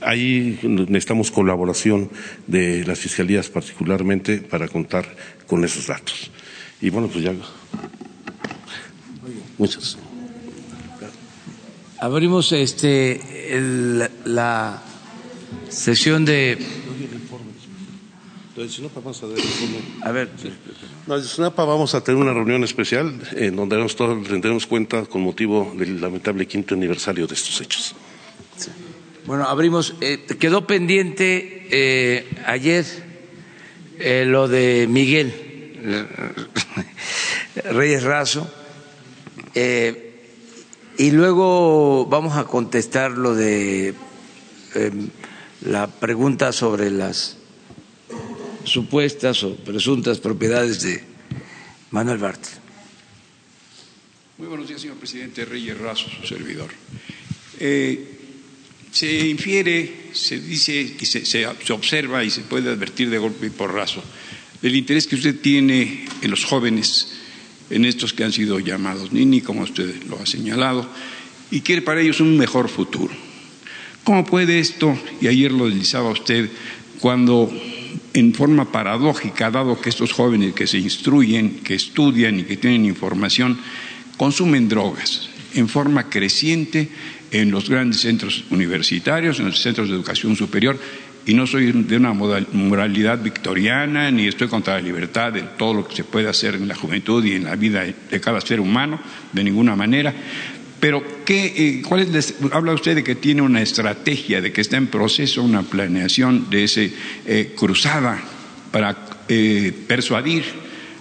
ahí necesitamos colaboración de las fiscalías particularmente para contar con esos datos. Y bueno, pues ya. Muchas. Abrimos este el, la sesión de. A ver. No, de SUNAPA vamos a tener una reunión especial en donde todos tendremos cuenta con motivo del lamentable quinto aniversario de estos hechos. Sí. Bueno, abrimos. Eh, quedó pendiente eh, ayer eh, lo de Miguel Reyes Razo eh, y luego vamos a contestar lo de eh, la pregunta sobre las supuestas o presuntas propiedades de Manuel Bartel. Muy buenos días, señor presidente Reyes Razo, su servidor. Eh, se infiere, se dice, que se, se, se, observa y se puede advertir de golpe y porrazo del interés que usted tiene en los jóvenes en estos que han sido llamados Nini, como usted lo ha señalado, y quiere para ellos un mejor futuro. ¿Cómo puede esto, y ayer lo deslizaba usted, cuando en forma paradójica, dado que estos jóvenes que se instruyen, que estudian y que tienen información, consumen drogas en forma creciente en los grandes centros universitarios, en los centros de educación superior, y no soy de una moralidad victoriana, ni estoy contra la libertad de todo lo que se puede hacer en la juventud y en la vida de cada ser humano, de ninguna manera. Pero, ¿qué, eh, cuál es, habla usted de que tiene una estrategia, de que está en proceso una planeación de esa eh, cruzada para eh, persuadir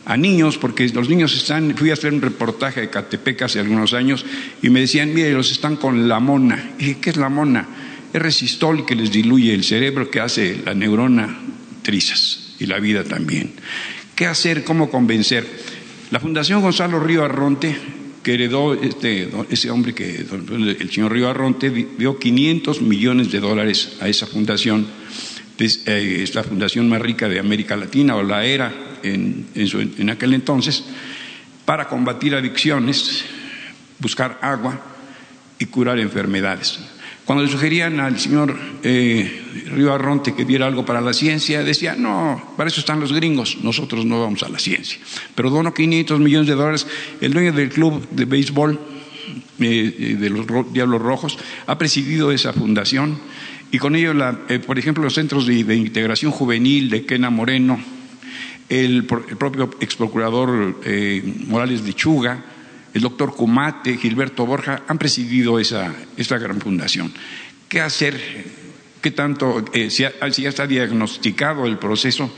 a niños, porque los niños están, fui a hacer un reportaje de Catepec hace algunos años y me decían, mire, los están con la mona. Y dije, ¿qué es la mona? Es resistol que les diluye el cerebro, que hace la neurona trizas y la vida también. ¿Qué hacer? ¿Cómo convencer? La Fundación Gonzalo Río Arronte, que heredó este, ese hombre que el señor Río Arronte dio 500 millones de dólares a esa fundación, esta fundación más rica de América Latina, o la era en, en aquel entonces, para combatir adicciones, buscar agua, y curar enfermedades. Cuando le sugerían al señor eh, Río Arronte que diera algo para la ciencia, decía, no, para eso están los gringos, nosotros no vamos a la ciencia. Pero donó 500 millones de dólares. El dueño del club de béisbol eh, eh, de los Diablos Rojos ha presidido esa fundación y con ello, por ejemplo, los centros de, integración juvenil de Kena Moreno, el, propio ex procurador Morales de Chuga, el doctor Cumate, Gilberto Borja, han presidido esa, esta gran fundación. ¿Qué hacer? ¿Qué tanto? Eh, si, ya está diagnosticado el proceso,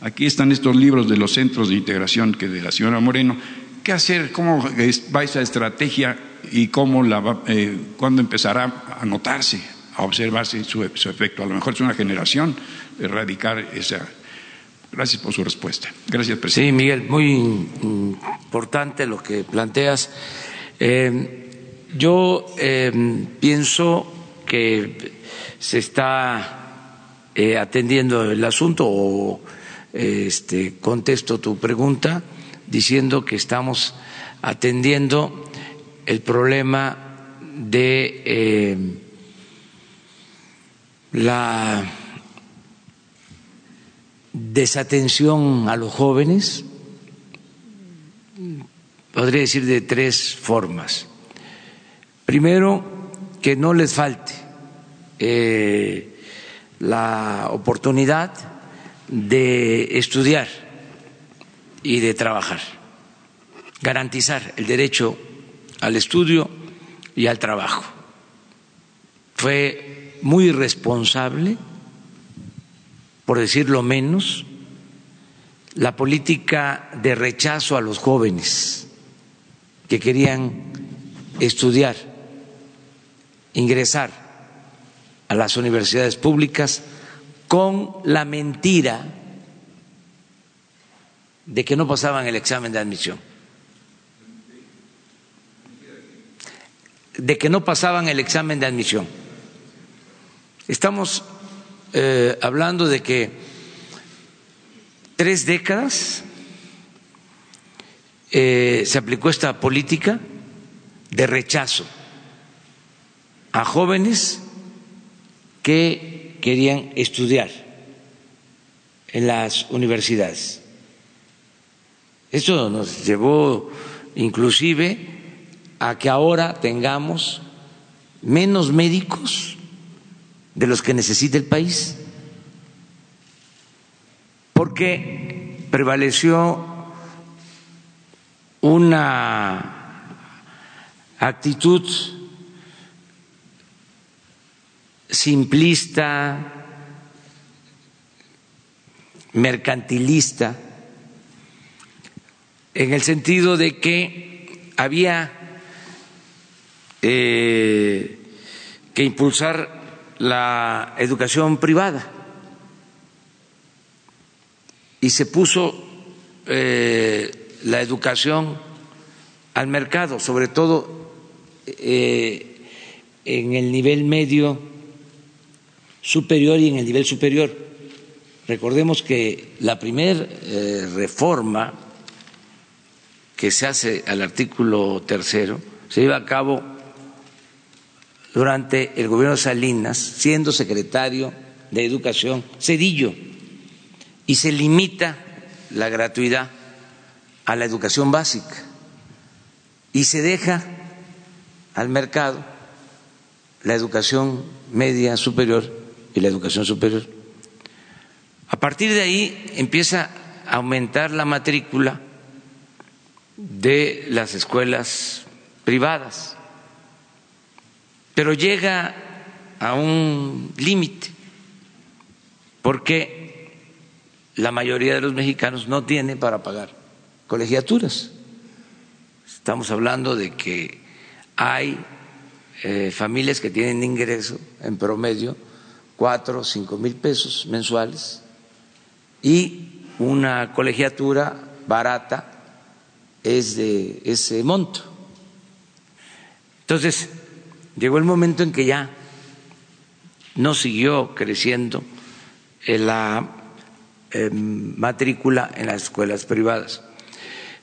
aquí están estos libros de los centros de integración que de la señora Moreno. ¿Qué hacer? ¿Cómo va esa estrategia y cómo la va, eh, cuándo empezará a notarse, a observarse su, su efecto? A lo mejor es una generación erradicar esa Gracias por su respuesta. Gracias, presidente. Sí, Miguel, muy importante lo que planteas. Eh, yo eh, pienso que se está eh, atendiendo el asunto o este, contesto tu pregunta diciendo que estamos atendiendo el problema de la desatención a los jóvenes, podría decir de tres formas. Primero, que no les falte eh, la oportunidad de estudiar y de trabajar, garantizar el derecho al estudio y al trabajo. Fue muy responsable por decirlo menos, la política de rechazo a los jóvenes que querían estudiar, ingresar a las universidades públicas con la mentira de que no pasaban el examen de admisión, de que no pasaban el examen de admisión. Estamos eh, hablando de que tres décadas eh, se aplicó esta política de rechazo a jóvenes que querían estudiar en las universidades. Esto nos llevó inclusive a que ahora tengamos menos médicos de los que necesita el país, porque prevaleció una actitud simplista, mercantilista, en el sentido de que había eh, que impulsar la educación privada y se puso eh, la educación al mercado, sobre todo eh, en el nivel medio superior y en el nivel superior. Recordemos que la primera eh, reforma que se hace al artículo tercero se lleva a cabo durante el gobierno de Salinas, siendo secretario de Educación, Cedillo, y se limita la gratuidad a la educación básica y se deja al mercado la educación media superior y la educación superior. A partir de ahí empieza a aumentar la matrícula de las escuelas privadas pero llega a un límite porque la mayoría de los mexicanos no tiene para pagar colegiaturas. Estamos hablando de que hay eh, familias que tienen ingreso en promedio cuatro o cinco mil pesos mensuales y una colegiatura barata es de ese monto. Entonces, llegó el momento en que ya no siguió creciendo la em, matrícula en las escuelas privadas.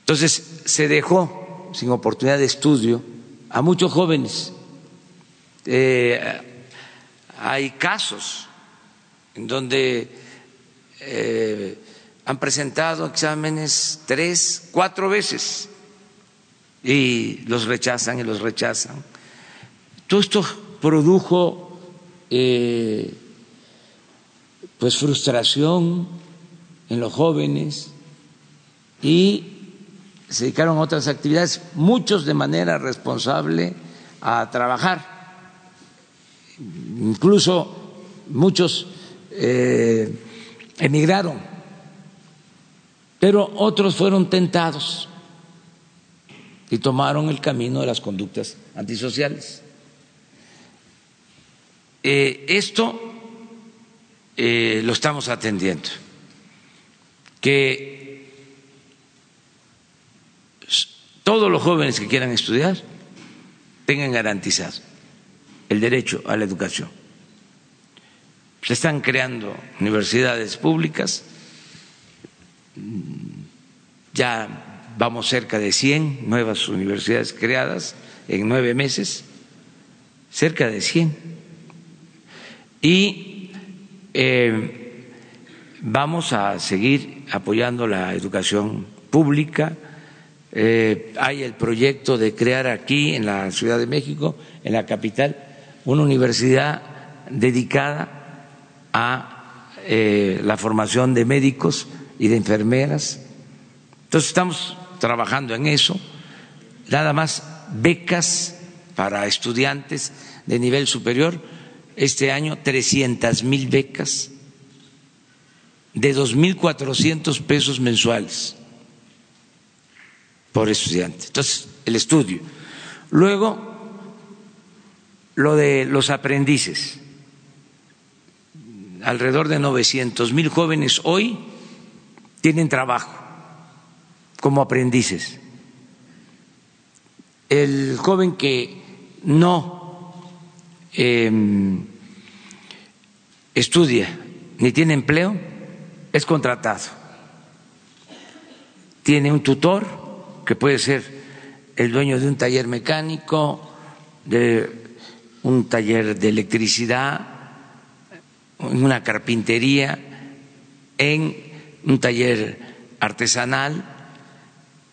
Entonces se dejó sin oportunidad de estudio a muchos jóvenes Eh, hay casos en donde eh, han presentado exámenes tres, cuatro veces y los rechazan y los rechazan. Todo esto produjo eh, pues frustración en los jóvenes y se dedicaron a otras actividades, muchos de manera responsable a trabajar, incluso muchos eh, emigraron, pero otros fueron tentados y tomaron el camino de las conductas antisociales. Eh, esto eh, lo estamos atendiendo, que todos los jóvenes que quieran estudiar tengan garantizado el derecho a la educación. Se están creando universidades públicas, ya vamos cerca de 100 nuevas universidades creadas en nueve meses, cerca de 100. Y eh, vamos a seguir apoyando la educación pública eh, hay el proyecto de crear aquí, en la Ciudad de México, en la capital, una universidad dedicada a eh, la formación de médicos y de enfermeras. Entonces estamos trabajando en eso. Nada más becas para estudiantes de nivel superior. Este año 300 mil becas de 2.400 pesos mensuales por estudiante. Entonces, el estudio. Luego, lo de los aprendices. Alrededor de 900 mil jóvenes hoy tienen trabajo como aprendices. El joven que no em, estudia ni tiene empleo es contratado. Tiene un tutor que puede ser el dueño de un taller mecánico, de un taller de electricidad, en una carpintería, en un taller artesanal,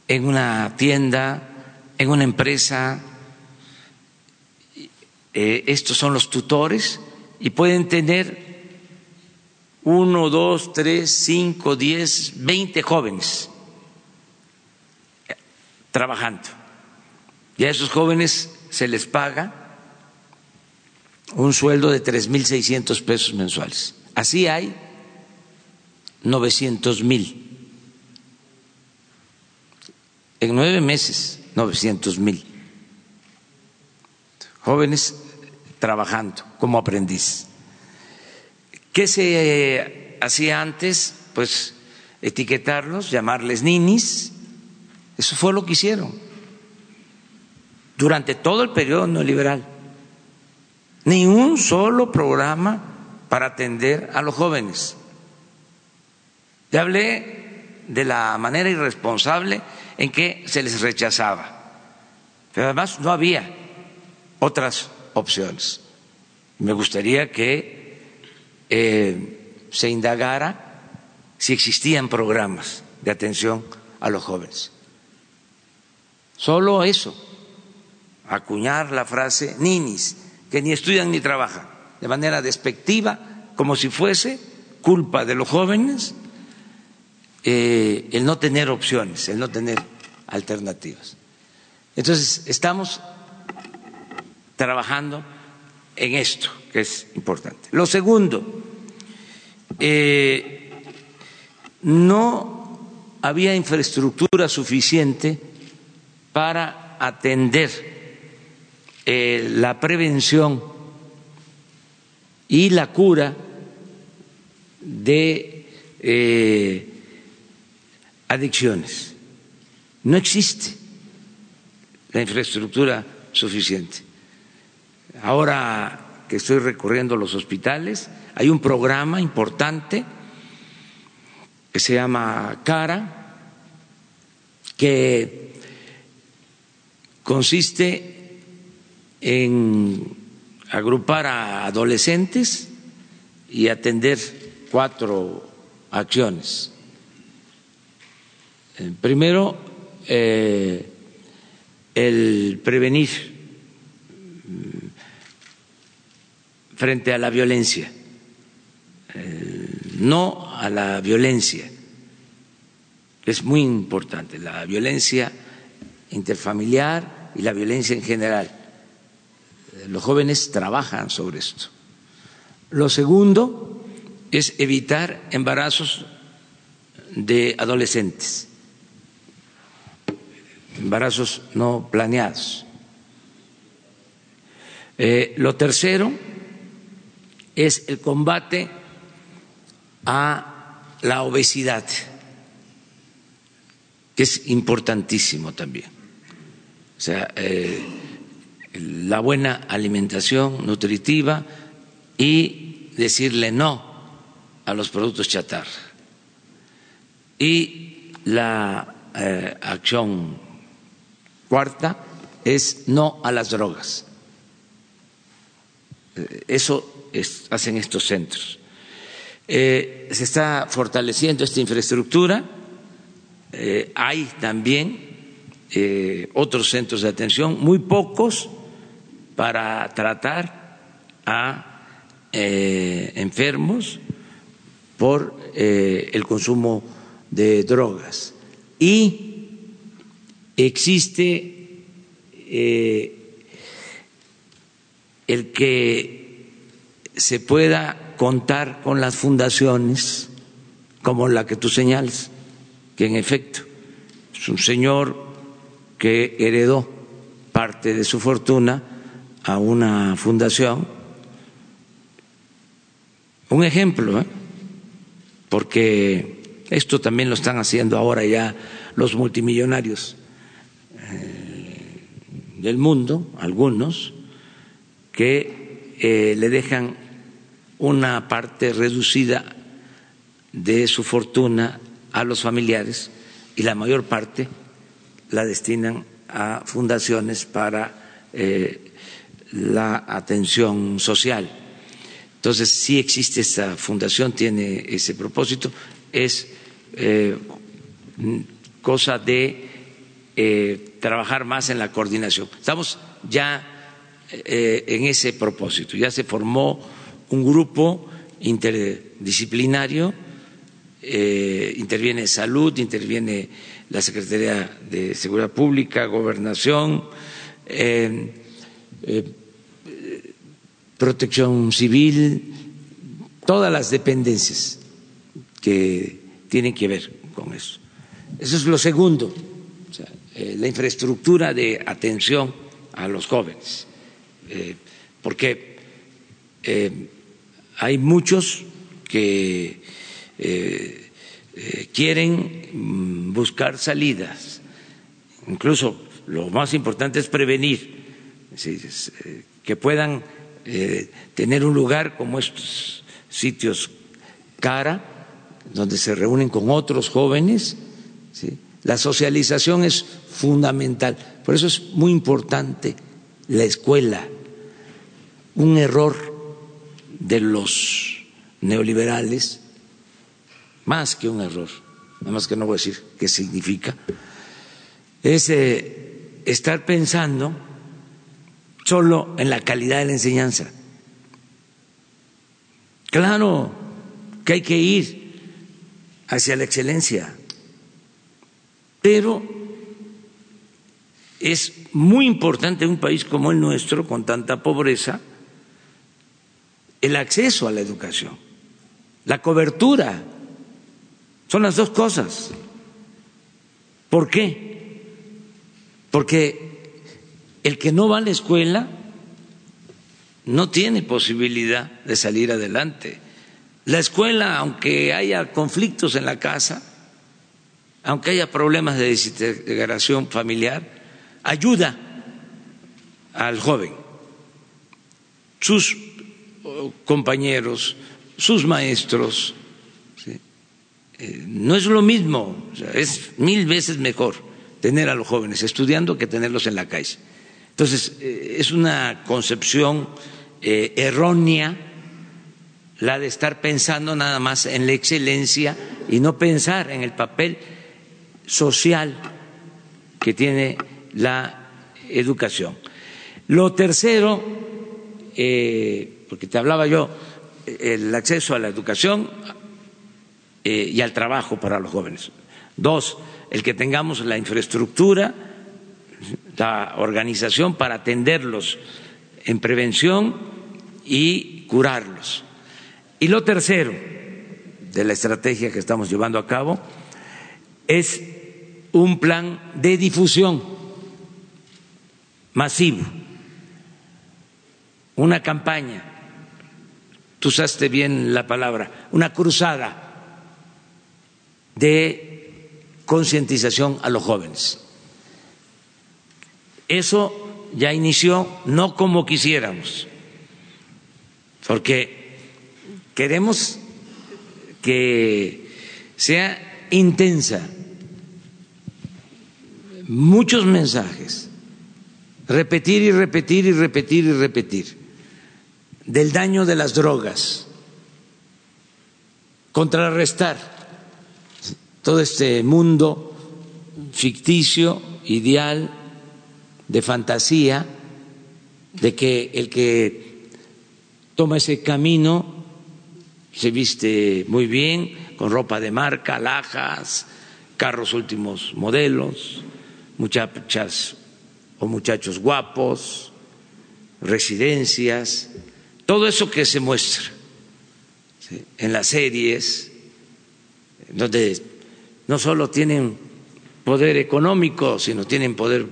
en una tienda, en una empresa. Eh, estos son los tutores y pueden tener uno, dos, tres, cinco, diez, veinte jóvenes trabajando. Y a esos jóvenes se les paga un sueldo de tres mil seiscientos pesos mensuales. Así hay novecientos mil. En nueve meses, novecientos mil jóvenes trabajando como aprendiz. ¿Qué se hacía antes? Pues etiquetarlos, llamarles ninis, eso fue lo que hicieron durante todo el periodo neoliberal. Ni un solo programa para atender a los jóvenes. Ya hablé de la manera irresponsable en que se les rechazaba, pero además no había otras opciones. Me gustaría que eh, se indagara si existían programas de atención a los jóvenes. Solo eso, acuñar la frase ninis, que ni estudian ni trabajan, de manera despectiva, como si fuese culpa de los jóvenes eh, el no tener opciones, el no tener alternativas. Entonces, estamos trabajando en esto, que es importante. Lo segundo, eh, no había infraestructura suficiente para atender eh, la prevención y la cura de eh, adicciones. No existe la infraestructura suficiente. Ahora que estoy recorriendo los hospitales, hay un programa importante que se llama CARA, que consiste en agrupar a adolescentes y atender cuatro acciones. Eh, primero, eh, el prevenir frente a la violencia, no a la violencia. Es muy importante la violencia interfamiliar y la violencia en general. Los jóvenes trabajan sobre esto. Lo segundo es evitar embarazos de adolescentes, embarazos no planeados. Eh, lo tercero es el combate a la obesidad, que es importantísimo también. O sea, eh, la buena alimentación nutritiva y decirle no a los productos chatarra. Y la eh, acción cuarta es no a las drogas. Eh, hacen estos centros. Eh, se está fortaleciendo esta infraestructura. hay también otros centros de atención, muy pocos para tratar a enfermos por eh, el consumo de drogas. Y existe eh, el que se pueda contar con las fundaciones como la que tú señales, que en efecto es un señor que heredó parte de su fortuna a una fundación. Un ejemplo, ¿eh? porque esto también lo están haciendo ahora ya los multimillonarios eh, del mundo, algunos, que eh, le dejan una parte reducida de su fortuna a los familiares y la mayor parte la destinan a fundaciones para eh, la atención social. Entonces, sí existe esta fundación, tiene ese propósito, es eh, cosa de eh, trabajar más en la coordinación. Estamos ya en ese propósito, ya se formó un grupo interdisciplinario, interviene salud, interviene la Secretaría de Seguridad Pública, Gobernación, protección civil, todas las dependencias que tienen que ver con eso. Eso es lo segundo, eh, la infraestructura de atención a los jóvenes, eh, porque eh, hay muchos que quieren buscar salidas, incluso lo más importante es prevenir, que puedan eh, tener un lugar como estos sitios cara, donde se reúnen con otros jóvenes. La socialización es fundamental. Por eso es muy importante la escuela. Un error de los neoliberales, más que un error, nada más que no voy a decir qué significa, es eh, estar pensando solo en la calidad de la enseñanza. Claro que hay que ir hacia la excelencia, pero es muy importante en un país como el nuestro, con tanta pobreza, el acceso a la educación, la cobertura. Son las dos cosas. ¿Por qué? Porque el que no va a la escuela no tiene posibilidad de salir adelante. La escuela, aunque haya conflictos en la casa, aunque haya problemas de desintegración familiar, ayuda al joven. Sus compañeros, sus maestros, eh, no es lo mismo, es mil veces mejor tener a los jóvenes estudiando que tenerlos en la calle. Entonces, eh, es una concepción eh, errónea la de estar pensando nada más en la excelencia y no pensar en el papel social que tiene la educación. Lo tercero, porque te hablaba yo, el acceso a la educación eh, y al trabajo para los jóvenes. Dos, el que tengamos la infraestructura, la organización para atenderlos en prevención y curarlos. Y lo tercero de la estrategia que estamos llevando a cabo es un plan de difusión masivo, una campaña, tú usaste bien la palabra, una cruzada de concientización a los jóvenes. Eso ya inició no como quisiéramos, porque Queremos que sea intensa, muchos mensajes, repetir y repetir y repetir y repetir del daño de las drogas, contrarrestar todo este mundo ficticio, ideal, de fantasía, de que el que toma ese camino se viste muy bien, con ropa de marca, alhajas, carros últimos modelos, muchachas o muchachos guapos, residencias, todo eso que se muestra en las series, donde no solo tienen poder económico, sino tienen poder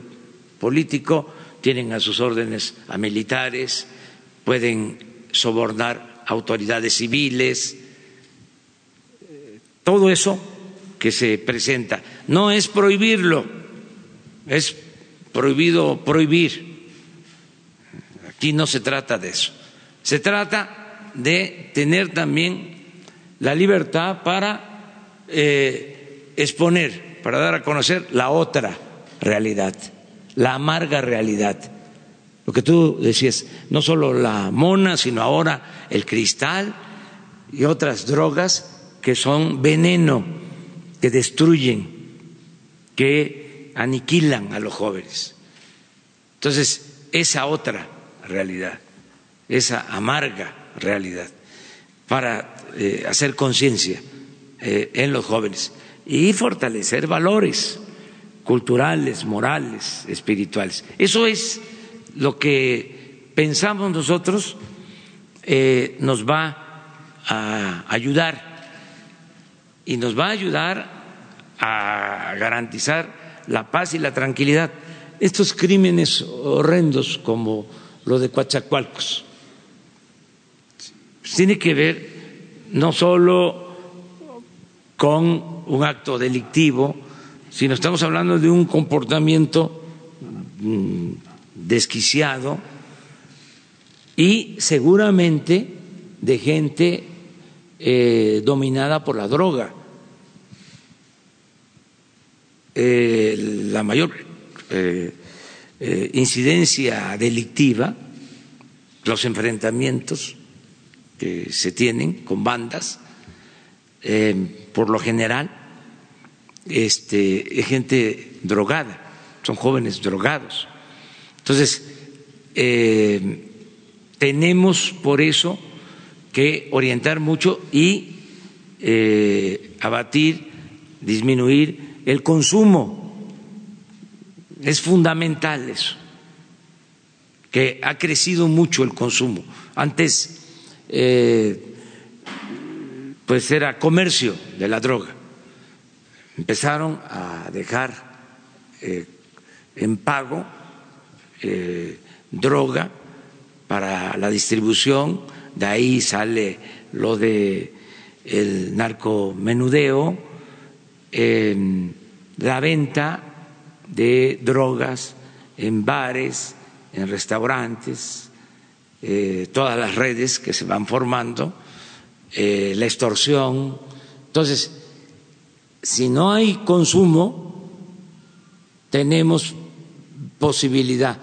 político, tienen a sus órdenes a militares, pueden sobornar autoridades civiles, todo eso que se presenta. No es prohibirlo, es prohibido prohibir. Aquí no se trata de eso. Se trata de tener también la libertad para eh, exponer, para dar a conocer la otra realidad, la amarga realidad lo que tú decías, no solo la mona, sino ahora el cristal y otras drogas que son veneno, que destruyen, que aniquilan a los jóvenes. Entonces, esa otra realidad, esa amarga realidad, para eh, hacer conciencia eh, en los jóvenes y fortalecer valores culturales, morales, espirituales. Eso es lo que pensamos nosotros eh, nos va a ayudar y nos va a ayudar a garantizar la paz y la tranquilidad. Estos crímenes horrendos como lo de Coatzacoalcos tiene que ver no solo con un acto delictivo, sino estamos hablando de un comportamiento mm, desquiciado y seguramente de gente eh, dominada por la droga. Eh, la mayor eh, incidencia delictiva, los enfrentamientos que se tienen con bandas, por lo general, este, es gente drogada, son jóvenes drogados entonces, eh, tenemos por eso que orientar mucho y eh, abatir, disminuir el consumo. Es fundamental eso, que ha crecido mucho el consumo. Antes, eh, pues era comercio de la droga. Empezaron a dejar en pago eh, droga para la distribución, de ahí sale lo de el narcomenudeo, la venta de drogas en bares, en restaurantes, eh, todas las redes que se van formando, eh, la extorsión. Entonces, si no hay consumo, tenemos posibilidad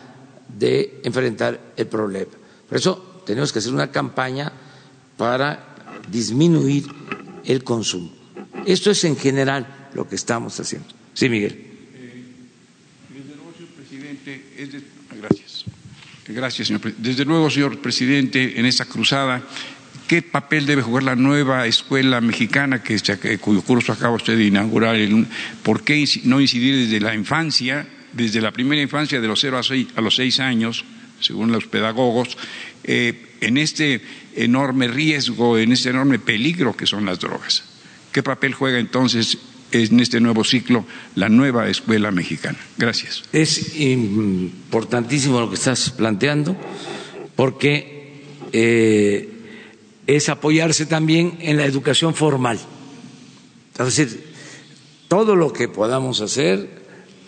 de enfrentar el problema. Por eso tenemos que hacer una campaña para disminuir el consumo. Esto es en general lo que estamos haciendo. Sí, Miguel. Desde luego, señor presidente, es de-. Gracias, señor presidente. Desde luego, señor presidente, en esta cruzada, ¿qué papel debe jugar la nueva escuela mexicana que, cuyo curso acaba usted de inaugurar? ¿Por qué no incidir desde la infancia, desde la primera infancia de los 0 a, seis- a los 6 años, según los pedagogos, eh, en este enorme riesgo, en este enorme peligro que son las drogas? ¿Qué papel juega entonces en este nuevo ciclo la nueva escuela mexicana? Gracias. Es importantísimo lo que estás planteando porque eh, es apoyarse también en la educación formal. Es decir, todo lo que podamos hacer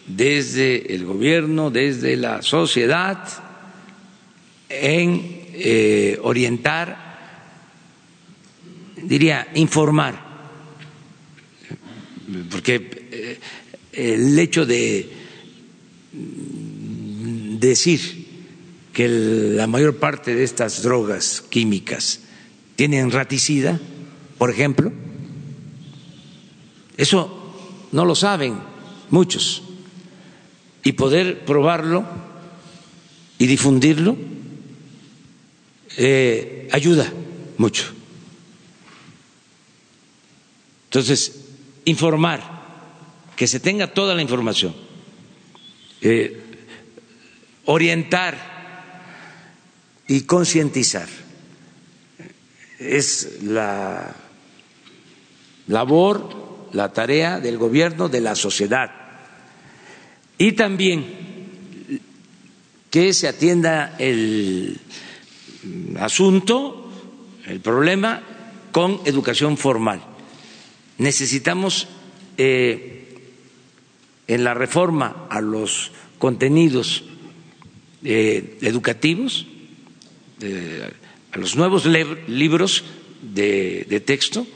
desde el gobierno, desde la sociedad, en eh, orientar, diría, informar, porque eh, el hecho de decir que la mayor parte de estas drogas químicas tienen raticida, por ejemplo, eso no lo saben muchos. Y poder probarlo y difundirlo eh, ayuda mucho. Entonces, informar, que se tenga toda la información, eh, orientar y concientizar. Es la labor, la tarea del gobierno, de la sociedad. Y también que se atienda el asunto, el problema, con educación formal. Necesitamos eh, en la reforma a los contenidos eh, educativos, a los nuevos libros de, texto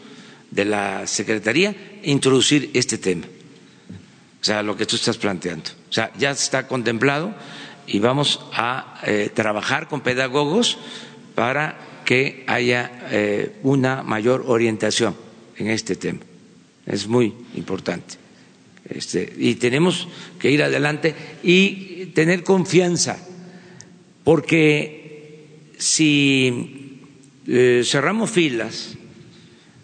de la Secretaría, introducir este tema. O sea, lo que tú estás planteando. O sea, ya está contemplado y vamos a eh, trabajar con pedagogos para que haya una mayor orientación en este tema. Es muy importante. Este, y tenemos que ir adelante y tener confianza, porque si eh, cerramos filas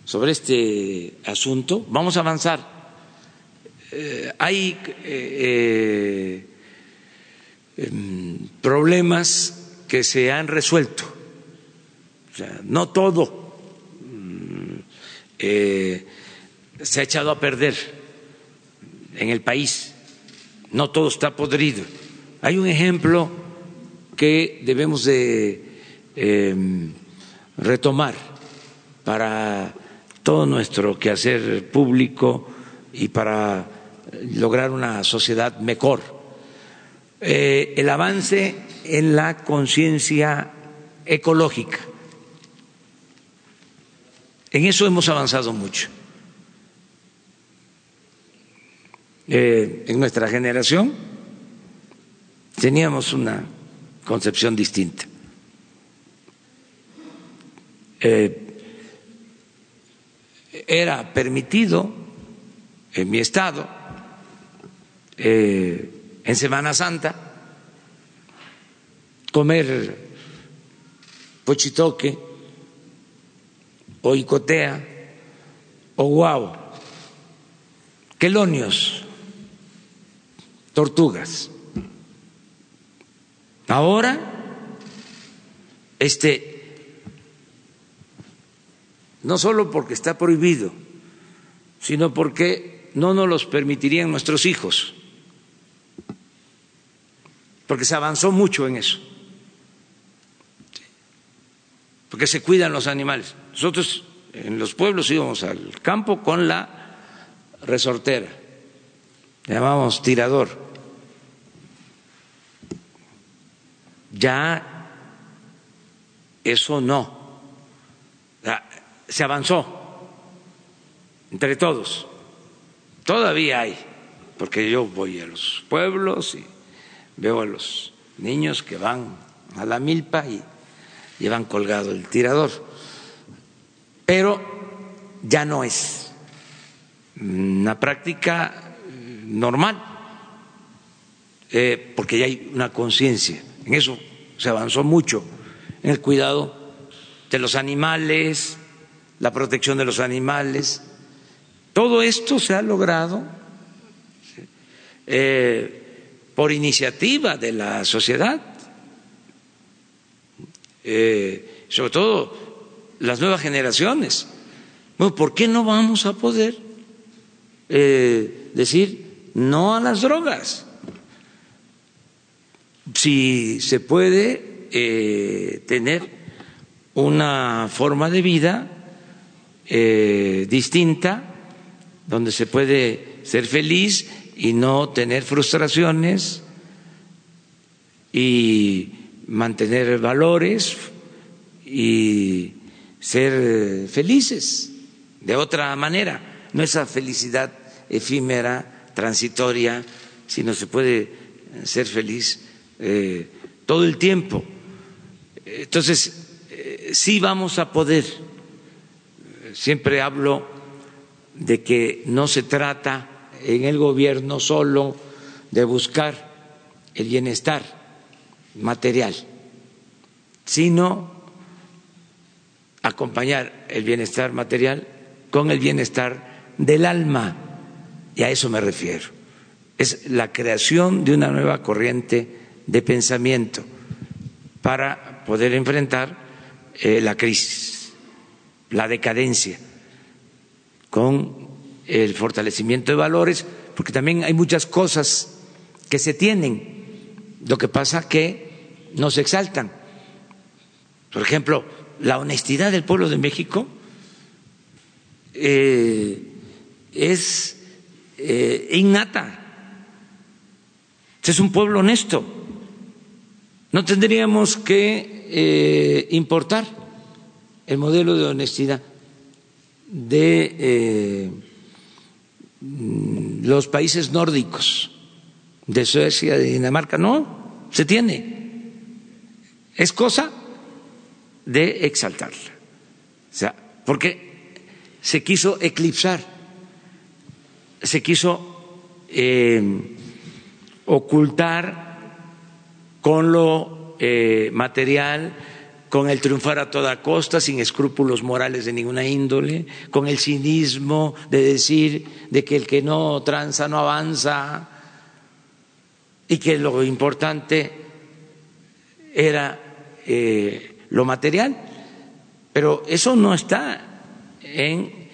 sobre este asunto, vamos a avanzar. Eh, hay eh, eh, em, problemas que se han resuelto. O sea, no todo mm, se ha echado a perder en el país, no todo está podrido. Hay un ejemplo que debemos de eh, retomar para todo nuestro quehacer público y para lograr una sociedad mejor. Eh, el avance en la conciencia ecológica. En eso hemos avanzado mucho. Eh, en nuestra generación teníamos una concepción distinta. Eh, era permitido en mi estado, eh, en Semana Santa, comer pochitoque o icotea o guau, quelonios, tortugas. Ahora, este, no solo porque está prohibido, sino porque no nos los permitirían nuestros hijos, porque se avanzó mucho en eso, porque se cuidan los animales. Nosotros en los pueblos íbamos al campo con la resortera, le llamamos tirador. Ya eso no, se avanzó entre todos. Todavía hay, porque yo voy a los pueblos y veo a los niños que van a la milpa y llevan colgado el tirador. Pero ya no es una práctica normal, eh, porque ya hay una conciencia. En eso se avanzó mucho, en el cuidado de los animales, la protección de los animales. Todo esto se ha logrado eh, por iniciativa de la sociedad, eh, sobre todo las nuevas generaciones. Bueno, ¿por qué no vamos a poder eh, decir no a las drogas? Si se puede eh, tener una forma de vida distinta, donde se puede ser feliz y no tener frustraciones y mantener valores y ser felices de otra manera, no esa felicidad efímera, transitoria, sino se puede ser feliz eh, todo el tiempo. Entonces, eh, sí vamos a poder, siempre hablo de que no se trata en el gobierno solo de buscar el bienestar material, sino acompañar el bienestar material con el bienestar del alma. Y a eso me refiero. Es la creación de una nueva corriente de pensamiento para poder enfrentar eh, la crisis, la decadencia, con el fortalecimiento de valores, porque también hay muchas cosas que se tienen. Lo que pasa que no se exaltan. Por ejemplo, la honestidad del pueblo de México eh, es eh, innata. Es un pueblo honesto. No tendríamos que eh, importar el modelo de honestidad de los países nórdicos, de Suecia, de Dinamarca. No, se tiene. Es cosa de exaltarla. O sea, porque se quiso eclipsar, se quiso eh, ocultar con lo eh, material, con el triunfar a toda costa, sin escrúpulos morales de ninguna índole, con el cinismo de decir de que el que no tranza no avanza y que lo importante era eh, lo material, pero eso no está en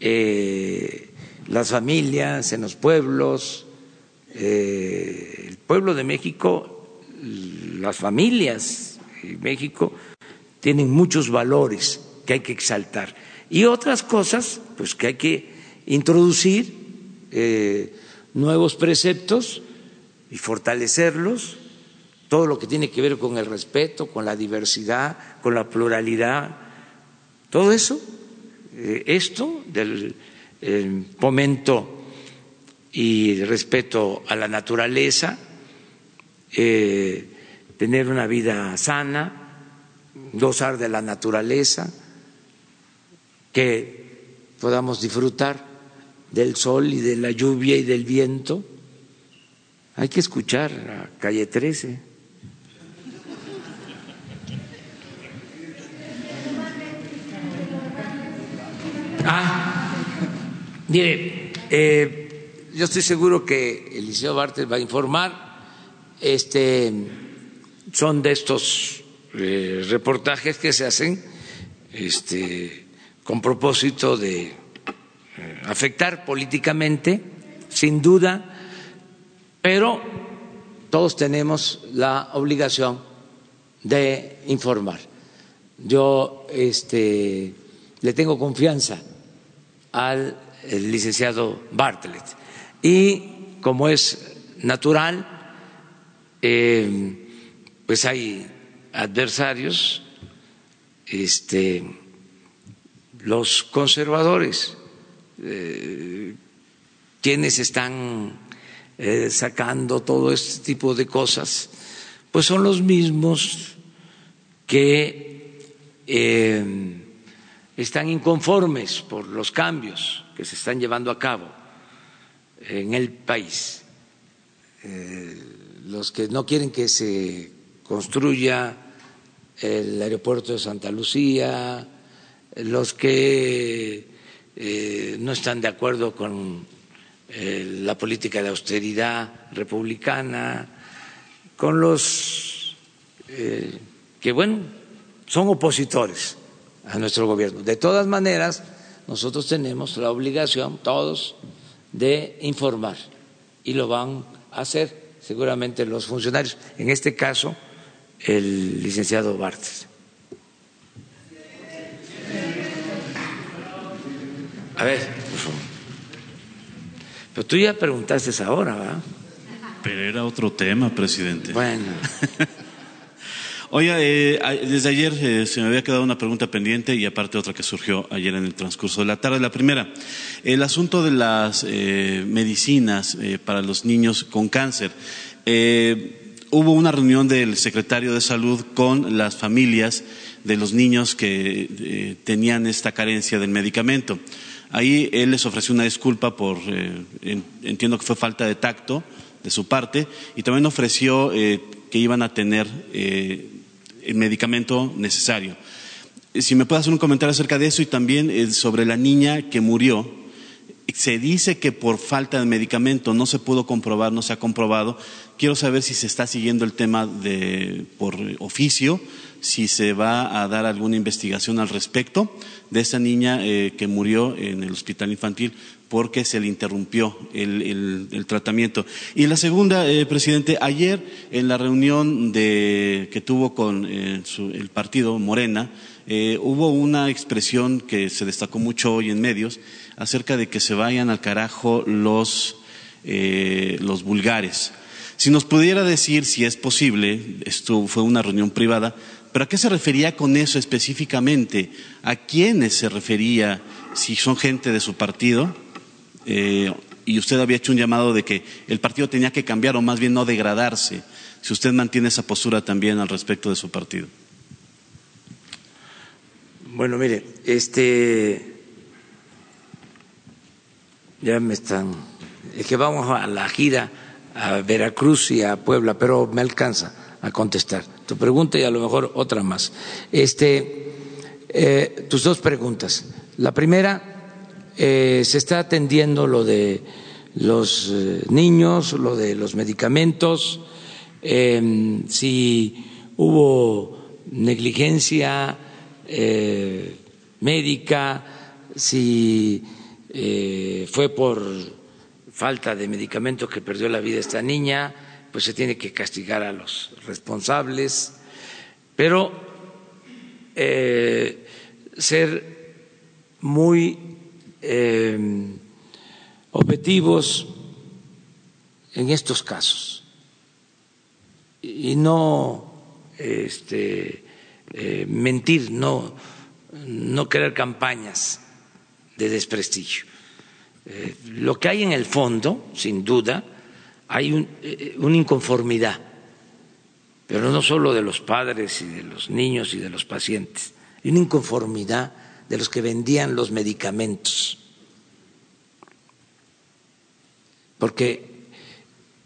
eh, las familias, en los pueblos. El pueblo de México, las familias de México tienen muchos valores que hay que exaltar. Y otras cosas pues que hay que introducir eh, nuevos preceptos y fortalecerlos. Todo lo que tiene que ver con el respeto, con la diversidad, con la pluralidad, todo eso, eh, esto del fomento y respeto a la naturaleza, eh, tener una vida sana, gozar de la naturaleza, que podamos disfrutar del sol y de la lluvia y del viento. Hay que escuchar a calle 13. Ah, mire, eh, yo estoy seguro que Eliseo Bartel va a informar. Este, son de estos eh, reportajes que se hacen este, con propósito de eh, afectar políticamente, sin duda, pero todos tenemos la obligación de informar. Yo este, le tengo confianza al licenciado Bartlett y como es natural, eh, pues hay adversarios, este, los conservadores, eh, quienes están eh, sacando todo este tipo de cosas, pues son los mismos que están inconformes por los cambios que se están llevando a cabo en el país, los que no quieren que se construya el aeropuerto de Santa Lucía, los que eh, no están de acuerdo con eh, la política de austeridad republicana, con los eh, que, bueno, son opositores a nuestro gobierno. De todas maneras, nosotros tenemos la obligación, todos, de informar y lo van a hacer seguramente los funcionarios, en este caso el licenciado Bartes. A ver, por favor. Pero tú ya preguntaste ahora, ¿verdad? Pero era otro tema, presidente. Bueno. Oiga, eh, desde ayer eh, se me había quedado una pregunta pendiente y aparte otra que surgió ayer en el transcurso de la tarde. La primera, el asunto de las eh, medicinas para los niños con cáncer. hubo una reunión del secretario de Salud con las familias de los niños que tenían esta carencia del medicamento. Ahí él les ofreció una disculpa por, entiendo que fue falta de tacto de su parte, y también ofreció que iban a tener el medicamento necesario. Si me puede hacer un comentario acerca de eso y también eh, sobre la niña que murió. Se dice que por falta de medicamento no se pudo comprobar, no se ha comprobado. Quiero saber si se está siguiendo el tema de, por oficio, si se va a dar alguna investigación al respecto de esa niña eh, que murió en el hospital infantil porque se le interrumpió el, tratamiento. Y la segunda, eh, presidente, ayer en la reunión que tuvo con eh, el partido Morena, eh, hubo una expresión que se destacó mucho hoy en medios acerca de que se vayan al carajo los, los vulgares. Si nos pudiera decir si es posible, esto fue una reunión privada, pero ¿a qué se refería con eso específicamente? ¿A quiénes se refería? Si son gente de su partido, eh, y usted había hecho un llamado de que el partido tenía que cambiar o más bien no degradarse. Si usted mantiene esa postura también al respecto de su partido. Bueno, mire, este ya me están es que vamos a la gira a Veracruz y a Puebla, pero me alcanza a contestar tu pregunta y a lo mejor otra más. Este, eh, tus dos preguntas. La primera eh, se está atendiendo lo de los eh, niños, lo de los medicamentos, em, si hubo negligencia eh, médica, si fue por falta de medicamentos que perdió la vida esta niña, pues se tiene que castigar a los responsables, pero ser muy eh, objetivos en estos casos y no este, eh, mentir, no, no crear campañas de desprestigio. Eh, lo que hay en el fondo, sin duda, hay un, una inconformidad, pero no solo de los padres y de los niños y de los pacientes, hay una inconformidad de los que vendían los medicamentos. Porque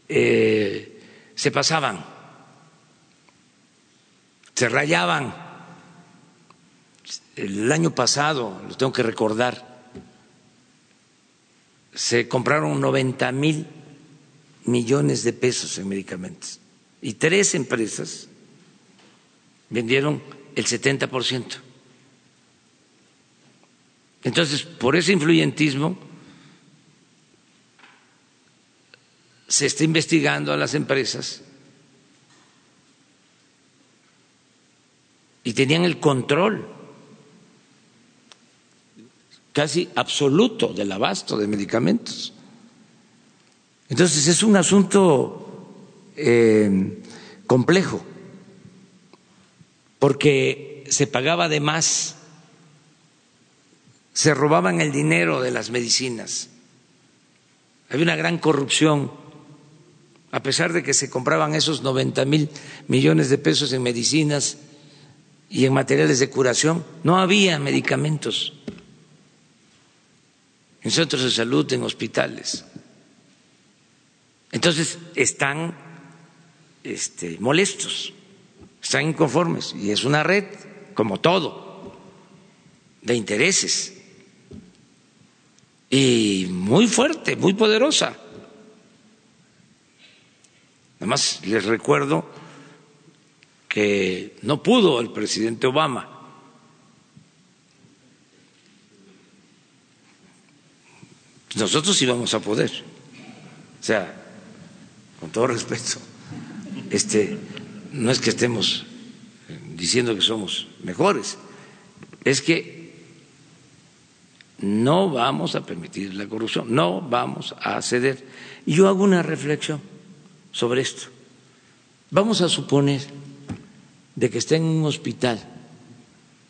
eh, se pasaban, se rayaban. El año pasado, lo tengo que recordar, se compraron 90 mil millones de pesos en medicamentos y tres empresas vendieron el 70 por ciento. Entonces, por ese influyentismo se está investigando a las empresas y tenían el control casi absoluto del abasto de medicamentos. Entonces es un asunto eh, complejo, porque se pagaba de más se robaban el dinero de las medicinas. Había una gran corrupción, a pesar de que se compraban esos 90 mil millones de pesos en medicinas, y en materiales de curación. No había medicamentos en centros de salud, en hospitales. Entonces están este, molestos, están inconformes y es una red, como todo, de intereses y muy fuerte, muy poderosa. Además, les recuerdo que no pudo el presidente Obama. Nosotros íbamos a poder. O sea, con todo respeto, este, no es que estemos diciendo que somos mejores, es que no vamos a permitir la corrupción, no vamos a ceder. Y yo hago una reflexión sobre esto. Vamos a suponer de que está en un hospital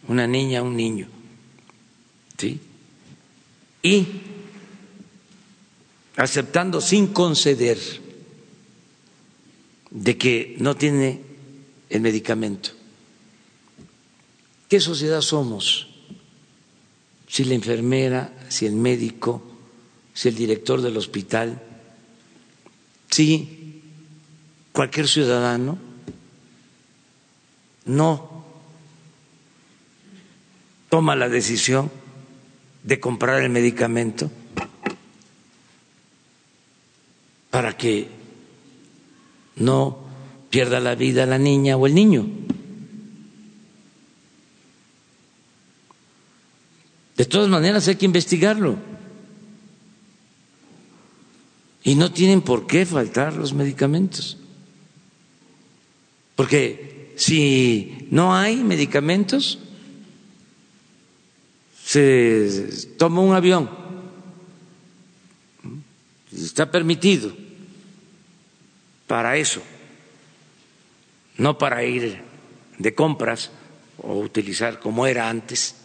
una niña, un niño, ¿sí? Y aceptando sin conceder de que no tiene el medicamento. ¿Qué sociedad somos? Si la enfermera, si el médico, si el director del hospital, si cualquier ciudadano no toma la decisión de comprar el medicamento para que no pierda la vida la niña o el niño. De todas maneras hay que investigarlo. Y no tienen por qué faltar los medicamentos. Porque si no hay medicamentos, se toma un avión, está permitido para eso, no para ir de compras o utilizar como era antes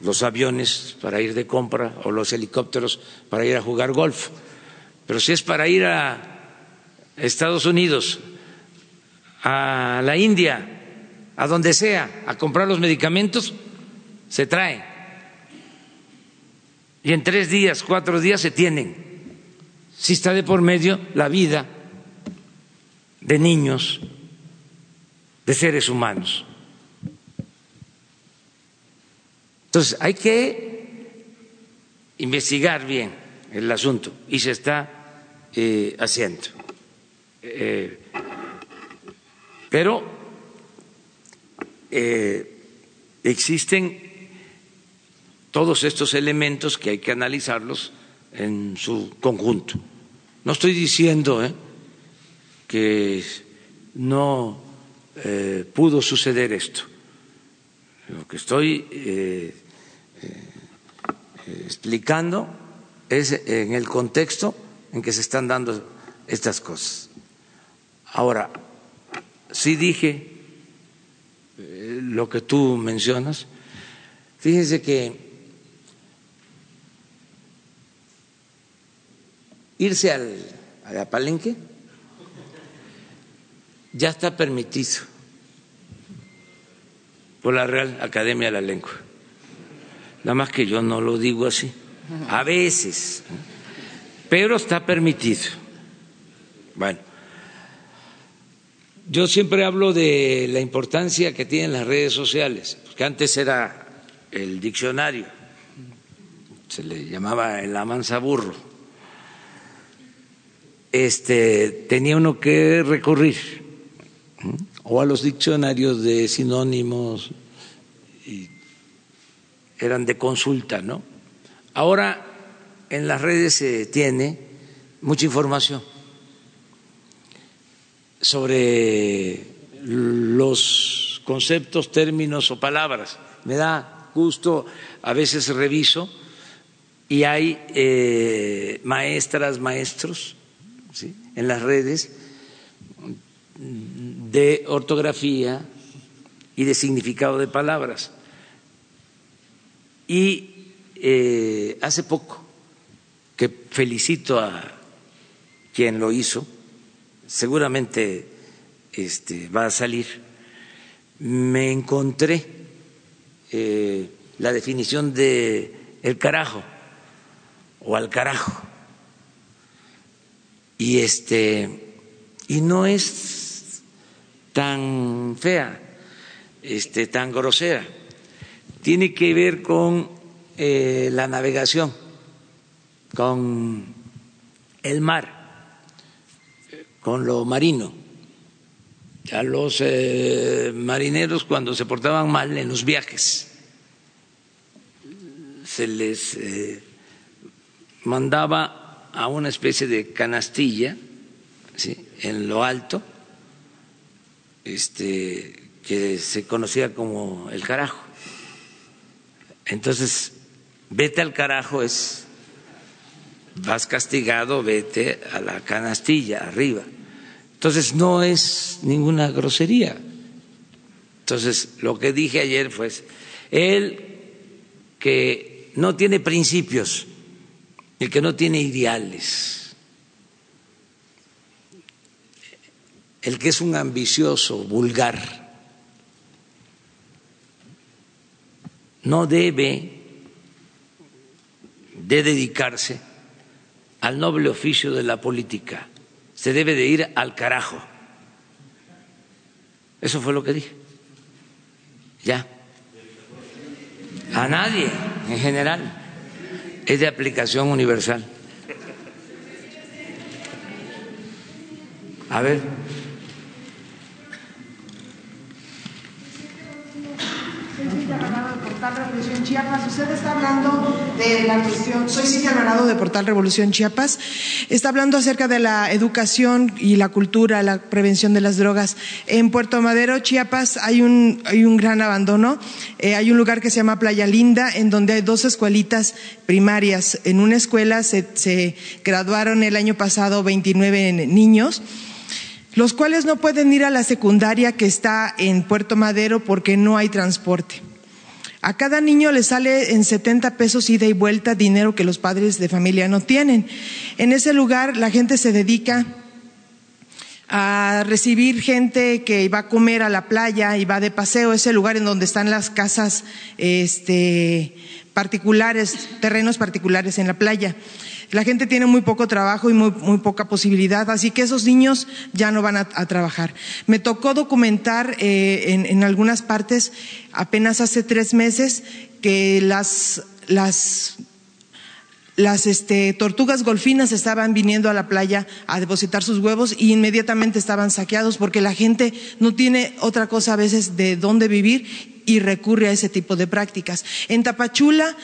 los aviones para ir de compra o los helicópteros para ir a jugar golf. Pero si es para ir a Estados Unidos a la India, a donde sea, a comprar los medicamentos, se trae. Y en tres días, cuatro días se tienen. Si está de por medio la vida de niños, de seres humanos. Entonces, hay que investigar bien el asunto y se está eh, haciendo. Eh, pero eh, existen todos estos elementos que hay que analizarlos en su conjunto. No estoy diciendo que no pudo suceder esto. Lo que estoy explicando es en el contexto en que se están dando estas cosas. Ahora, sí dije eh, lo que tú mencionas. Fíjense que irse al, al palenque ya está permitido por la Real Academia de la Lengua. Nada más que yo no lo digo así. A veces. Pero está permitido. Bueno. Yo siempre hablo de la importancia que tienen las redes sociales, porque antes era el diccionario, se le llamaba el amansaburro. Este, tenía uno que recurrir o a los diccionarios de sinónimos eran de consulta, ¿no? Ahora en las redes se tiene mucha información sobre los conceptos, términos o palabras. Me da gusto, a veces reviso y hay eh, maestras, maestros en las redes de ortografía y de significado de palabras. Y eh, hace poco, que felicito a quien lo hizo, seguramente este, va a salir, me encontré eh, la definición de el carajo o al carajo y este y no es tan fea, este, tan grosera. Tiene que ver con eh, la navegación, con el mar, con lo marino. A los eh, marineros cuando se portaban mal en los viajes se les eh, mandaba a una especie de canastilla en lo alto, este, que se conocía como el carajo. Entonces, vete al carajo es, vas castigado, vete a la canastilla arriba. Entonces, no es ninguna grosería. Entonces, lo que dije ayer fue, él que no tiene principios, el que no tiene ideales, el que es un ambicioso, vulgar, no debe de dedicarse al noble oficio de la política, se debe de ir al carajo. Eso fue lo que dije. Ya. A nadie, en general. Es de aplicación universal. A ver. Revolución Chiapas. Usted está hablando de la cuestión, soy Cintia Alvarado de Portal Revolución Chiapas, está hablando acerca de la educación y la cultura, la prevención de las drogas. En Puerto Madero, Chiapas, hay un, hay un gran abandono. Eh, hay un lugar que se llama Playa Linda, en donde hay dos escuelitas primarias. En una escuela se graduaron el año pasado 29 niños los cuales no pueden ir a la secundaria que está en Puerto Madero porque no hay transporte. A cada niño le sale en 70 pesos ida y vuelta dinero que los padres de familia no tienen. En ese lugar la gente se dedica a recibir gente que va a comer a la playa y va de paseo, ese lugar en donde están las casas este, particulares, terrenos particulares en la playa. La gente tiene muy poco trabajo y muy, poca posibilidad, así que esos niños ya no van a, trabajar. Me tocó documentar eh, en, algunas partes, apenas hace tres meses, que las, las las este, tortugas golfinas estaban viniendo a la playa a depositar sus huevos y inmediatamente estaban saqueados porque la gente no tiene otra cosa a veces de dónde vivir y recurre a ese tipo de prácticas. En Tapachula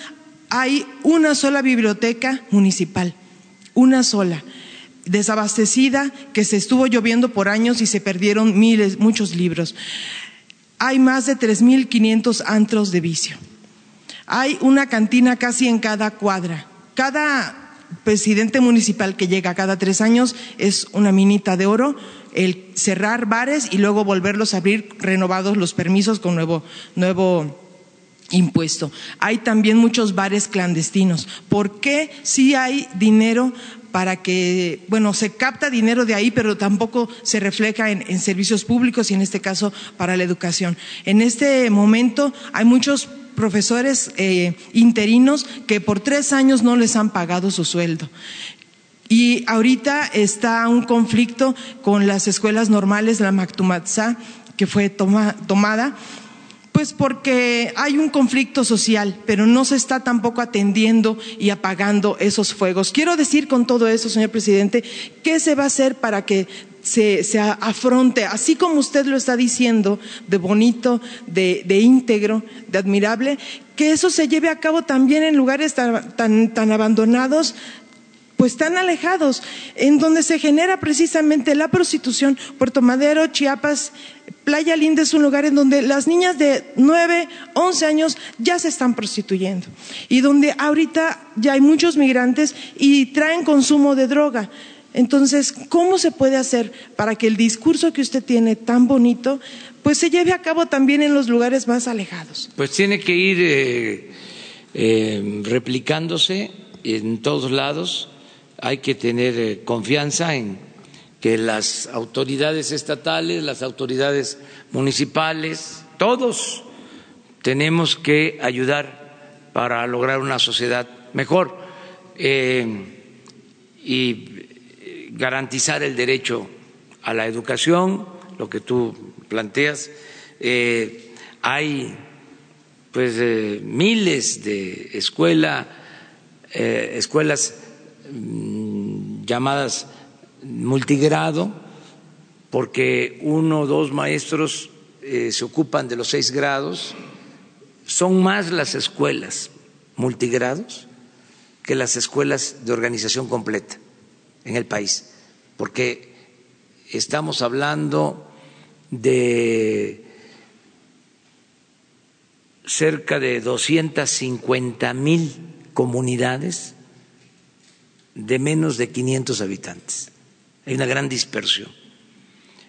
hay una sola biblioteca municipal, una sola, desabastecida, que se estuvo lloviendo por años y se perdieron miles, muchos libros. Hay más de 3.500 antros de vicio. Hay una cantina casi en cada cuadra. Cada presidente municipal que llega cada tres años es una minita de oro el cerrar bares y luego volverlos a abrir renovados los permisos con nuevo, nuevo impuesto. Hay también muchos bares clandestinos. ¿Por qué si hay dinero para que, bueno, se capta dinero de ahí, pero tampoco se refleja en, servicios públicos y en este caso para la educación? En este momento hay muchos profesores eh, interinos que por tres años no les han pagado su sueldo. Y ahorita está un conflicto con las escuelas normales, la Mactumatzá, que fue tomada pues porque hay un conflicto social, pero no se está tampoco atendiendo y apagando esos fuegos. Quiero decir con todo eso, señor presidente, ¿qué se va a hacer para que se, afronte, así como usted lo está diciendo, de bonito, de, íntegro, de admirable, que eso se lleve a cabo también en lugares tan abandonados pues tan alejados, en donde se genera precisamente la prostitución. Puerto Madero, Chiapas, Playa Linda es un lugar en donde las niñas de 9, 11 años ya se están prostituyendo y donde ahorita ya hay muchos migrantes y traen consumo de droga. Entonces, ¿cómo se puede hacer para que el discurso que usted tiene tan bonito, pues se lleve a cabo también en los lugares más alejados? Pues tiene que ir eh, eh, replicándose en todos lados hay que tener eh, confianza en que las autoridades estatales, las autoridades municipales, todos tenemos que ayudar para lograr una sociedad mejor eh, y garantizar el derecho a la educación, lo que tú planteas. Eh, hay pues eh, miles de escuela, escuelas llamadas multigrado, porque uno o dos maestros se ocupan de los seis grados. Son más las escuelas multigrados que las escuelas de organización completa en el país, porque estamos hablando de cerca de 250 mil comunidades de menos de 500 habitantes. Hay una gran dispersión.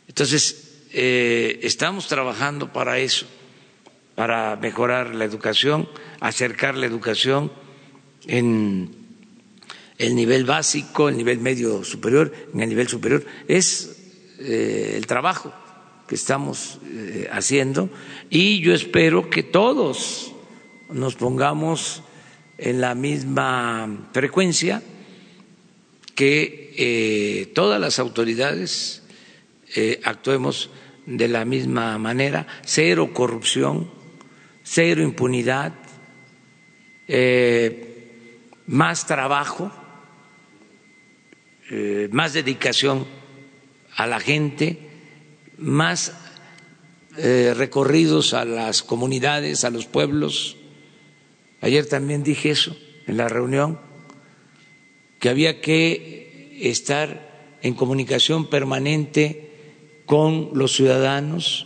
Entonces, eh, estamos trabajando para eso para mejorar la educación, acercar la educación en el nivel básico, el nivel medio superior, en el nivel superior. Es eh, el trabajo que estamos eh, haciendo y yo espero que todos nos pongamos en la misma frecuencia, que eh, todas las autoridades actuemos de la misma manera, cero corrupción cero impunidad, eh, más trabajo, eh, más dedicación a la gente, más eh, recorridos a las comunidades, a los pueblos. Ayer también dije eso en la reunión, que había que estar en comunicación permanente con los ciudadanos,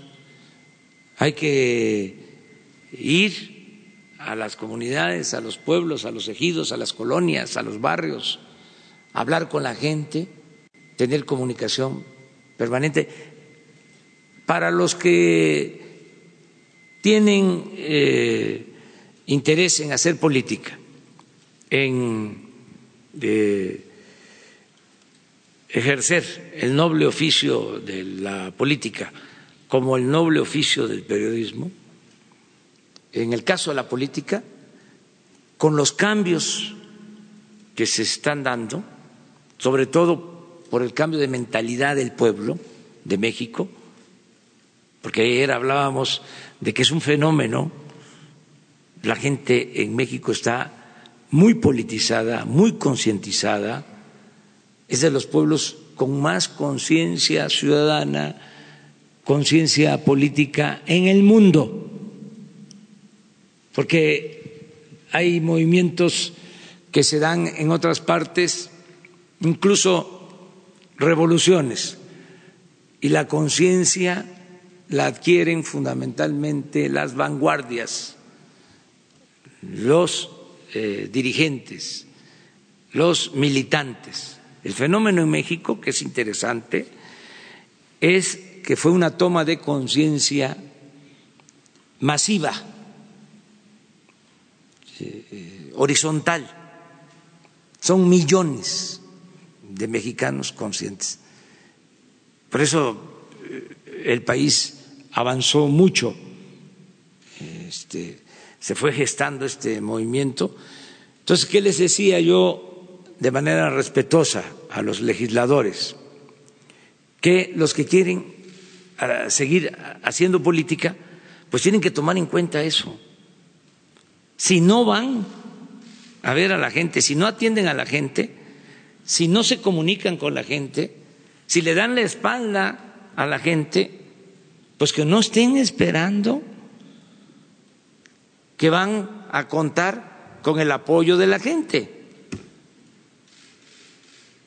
hay que ir a las comunidades, a los pueblos, a los ejidos, a las colonias, a los barrios, hablar con la gente, tener comunicación permanente. Para los que tienen eh, interés en hacer política, en eh, ejercer el noble oficio de la política como el noble oficio del periodismo, en el caso de la política, con los cambios que se están dando, sobre todo por el cambio de mentalidad del pueblo de México, porque ayer hablábamos de que es un fenómeno, la gente en México está muy politizada, muy concientizada, es de los pueblos con más conciencia ciudadana, conciencia política en el mundo. Porque hay movimientos que se dan en otras partes, incluso revoluciones, y la conciencia la adquieren fundamentalmente las vanguardias, los eh, dirigentes, los militantes. El fenómeno en México, que es interesante, es que fue una toma de conciencia masiva eh, horizontal. Son millones de mexicanos conscientes. Por eso eh, el país avanzó mucho, este, se fue gestando este movimiento. Entonces, ¿qué les decía yo de manera respetuosa a los legisladores? Que los que quieren ah, seguir haciendo política, pues tienen que tomar en cuenta eso si no van a ver a la gente, si no atienden a la gente, si no se comunican con la gente, si le dan la espalda a la gente, pues que no estén esperando que van a contar con el apoyo de la gente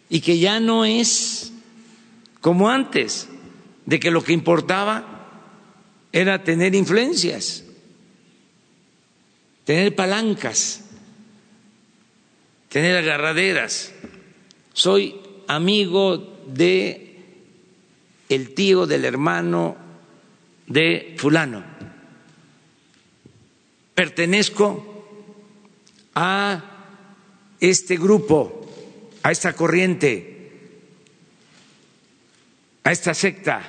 y que ya no es como antes, de que lo que importaba era tener influencias tener palancas, tener agarraderas. Soy amigo de el tío del hermano de fulano. Pertenezco a este grupo, a esta corriente, a esta secta.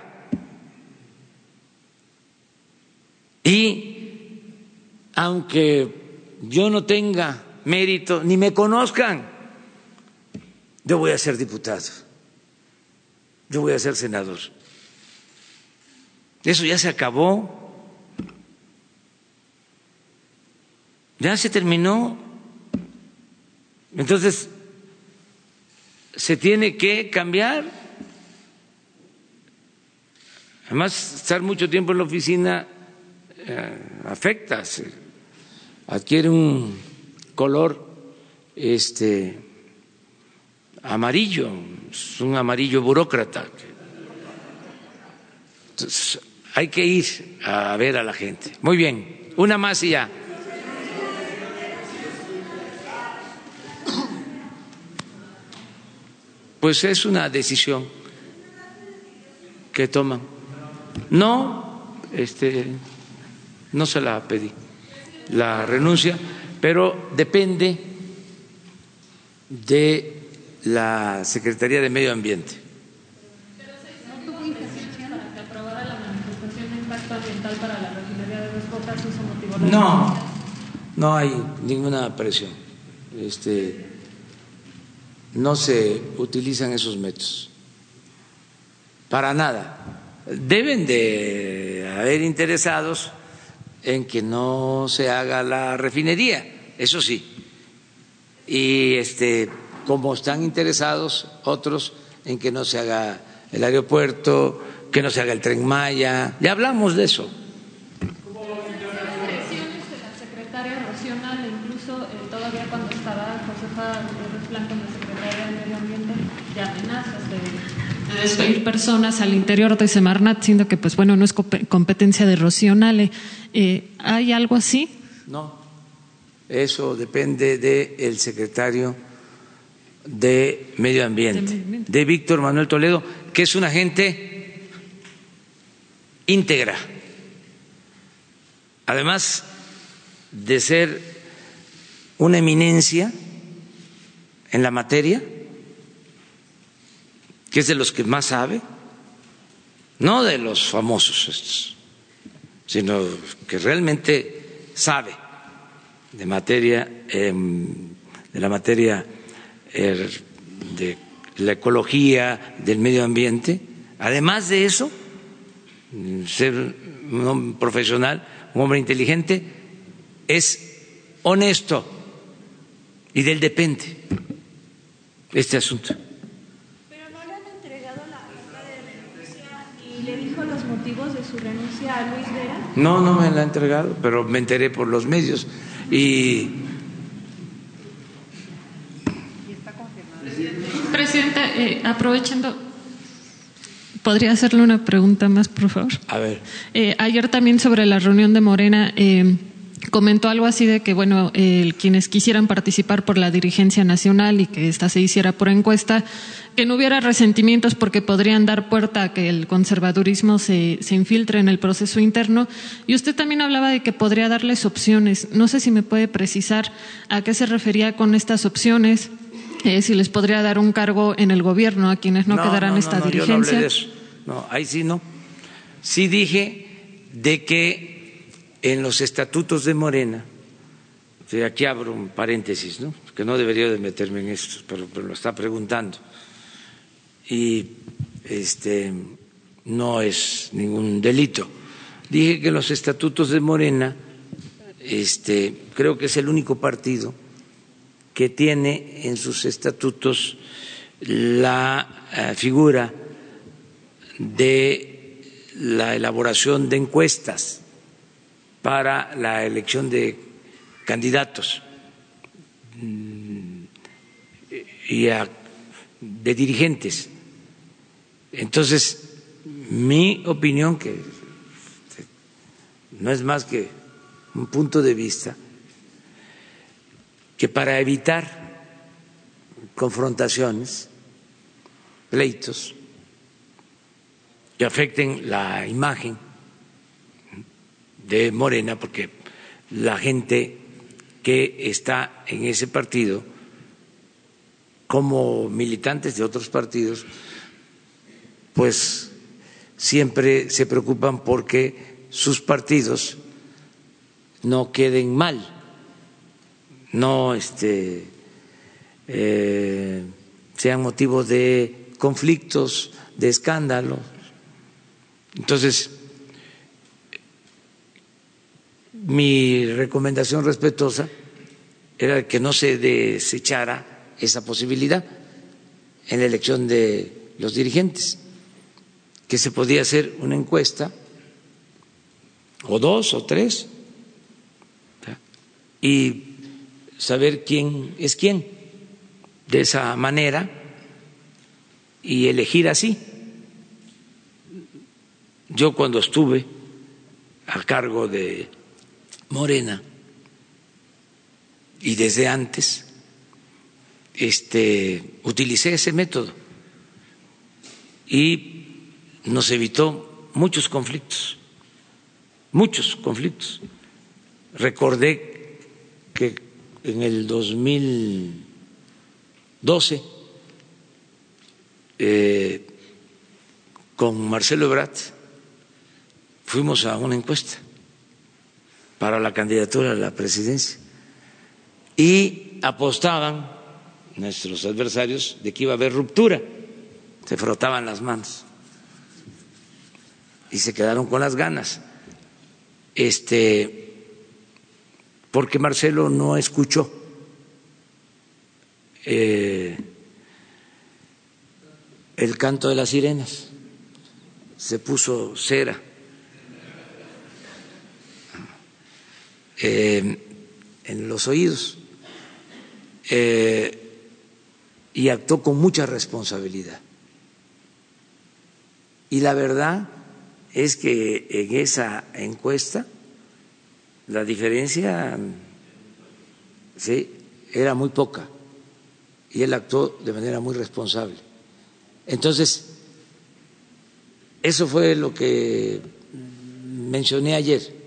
Y aunque yo no tenga mérito, ni me conozcan, yo voy a ser diputado, yo voy a ser senador. Eso ya se acabó. Ya se terminó. Entonces, se tiene que cambiar. Además, estar mucho tiempo en la oficina eh, afecta, adquiere un color este amarillo, es un amarillo burócrata. Entonces, hay que ir a ver a la gente. Muy bien, una más y ya. Pues es una decisión que toman. No, este, no se la pedí, la renuncia, pero depende de la Secretaría de Medio Ambiente. No, no hay ninguna presión. Este, no se utilizan esos métodos. Para nada. Deben de haber interesados en que no se haga la refinería, eso sí. Y este, como están interesados otros en que no se haga el aeropuerto, que no se haga el tren Maya, ya hablamos de eso. Despedir personas al interior de Semarnat, siendo que, pues bueno, no es competencia de Rocío eh, ¿Hay algo así? No, eso depende del secretario de Medio Ambiente, de Víctor Manuel Toledo, que es una gente íntegra. Además de ser una eminencia en la materia, que es de los que más sabe, no de los famosos estos, sino que realmente sabe de materia, em, de la materia er, de la ecología, del medio ambiente. Además de eso, ser un hombre profesional, un hombre inteligente, es honesto y del depende este asunto. A Luis Vera? No, no me la ha entregado, pero me enteré por los medios y Presidente, eh, aprovechando, ¿podría hacerle una pregunta más, por favor? A ver. Eh, ayer también sobre la reunión de Morena, eh, comentó algo así de que, bueno, quienes quisieran participar por la dirigencia nacional y que esta se hiciera por encuesta, que no hubiera resentimientos porque podrían dar puerta a que el conservadurismo se, se, infiltre en el proceso interno. Y usted también hablaba de que podría darles opciones. No sé si me puede precisar a qué se refería con estas opciones, eh, si les podría dar un cargo en el gobierno a quienes no, quedarán esta dirigencia. no, de eso. no, ahí sí no. Sí dije de que en los estatutos de Morena, aquí abro un paréntesis, ¿no? que no debería de meterme en esto, pero lo está preguntando y este, no es ningún delito. Dije que los estatutos de Morena, este, creo que es el único partido que tiene en sus estatutos la eh, figura de la elaboración de encuestas para la elección de candidatos mm, y de dirigentes. Entonces, mi opinión, que no es más que un punto de vista, que para evitar confrontaciones, pleitos que afecten la imagen de Morena, porque la gente que está en ese partido, como militantes de otros partidos, pues siempre se preocupan porque sus partidos no queden mal, no este, eh, sean motivo de conflictos, de escándalo. Entonces, mi recomendación respetuosa era que no se desechara esa posibilidad en la elección de los dirigentes, que se podía hacer una encuesta, o dos o tres, y saber quién es quién de esa manera y elegir así. Yo cuando estuve a cargo de Morena. Y desde antes este utilicé ese método. Y nos evitó muchos conflictos, muchos conflictos. Recordé que en el 2012 eh, con Marcelo Ebrard fuimos a una encuesta para la candidatura a la presidencia y apostaban nuestros adversarios de que iba a haber ruptura, se frotaban las manos y se quedaron con las ganas. Este, porque Marcelo no escuchó eh, el canto de las sirenas, se puso cera. En los oídos eh, y actuó con mucha responsabilidad. Y la verdad es que en esa encuesta la diferencia sí, era muy poca y él actuó de manera muy responsable. Entonces, eso fue lo que mencioné ayer.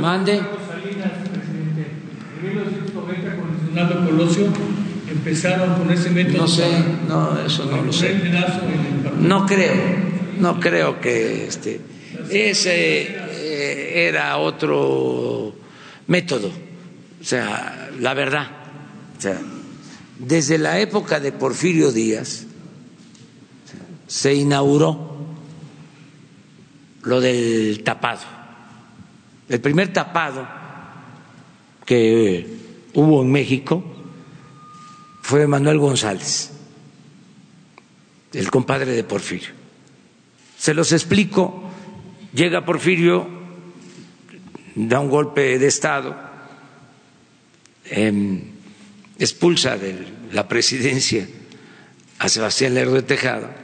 Mande. En 1990 con el Senado Colosio empezaron con ese método. No sé, no, eso no lo sé. No creo, no creo que este ese eh, era otro método. O sea, la verdad. O sea, desde la época de Porfirio Díaz se inauguró lo del tapado. El primer tapado que hubo en México fue Manuel González, el compadre de Porfirio. Se los explico, llega Porfirio, da un golpe de Estado, em, expulsa de la presidencia a Sebastián Lerdo de Tejada,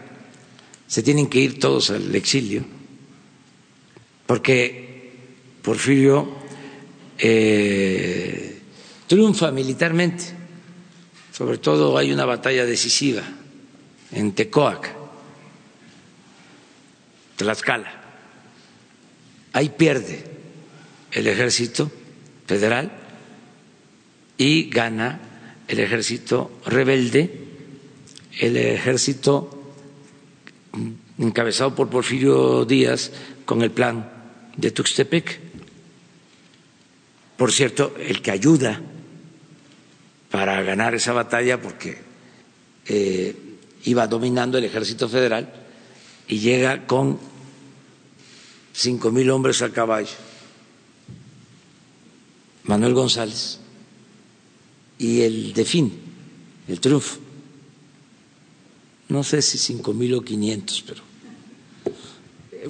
se tienen que ir todos al exilio, porque Porfirio eh, triunfa militarmente, sobre todo hay una batalla decisiva en Tecoac, Tlaxcala, ahí pierde el ejército federal y gana el ejército rebelde, el ejército encabezado por Porfirio Díaz con el plan de Tuxtepec. Por cierto, el que ayuda para ganar esa batalla, porque eh, iba dominando el ejército federal y llega con cinco mil hombres a caballo. Manuel González y el fin, el triunfo. No sé si cinco mil o quinientos, pero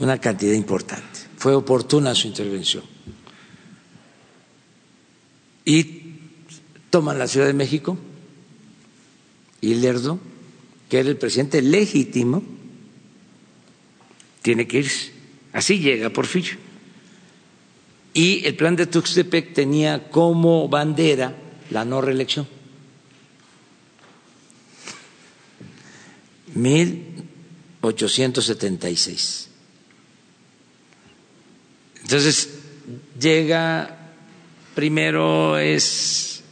una cantidad importante. Fue oportuna su intervención. Y toman la Ciudad de México y Lerdo, que era el presidente legítimo, tiene que irse. Así llega Porfirio. Y el plan de Tuxtepec tenía como bandera la no reelección. 1876. Entonces, llega, primero es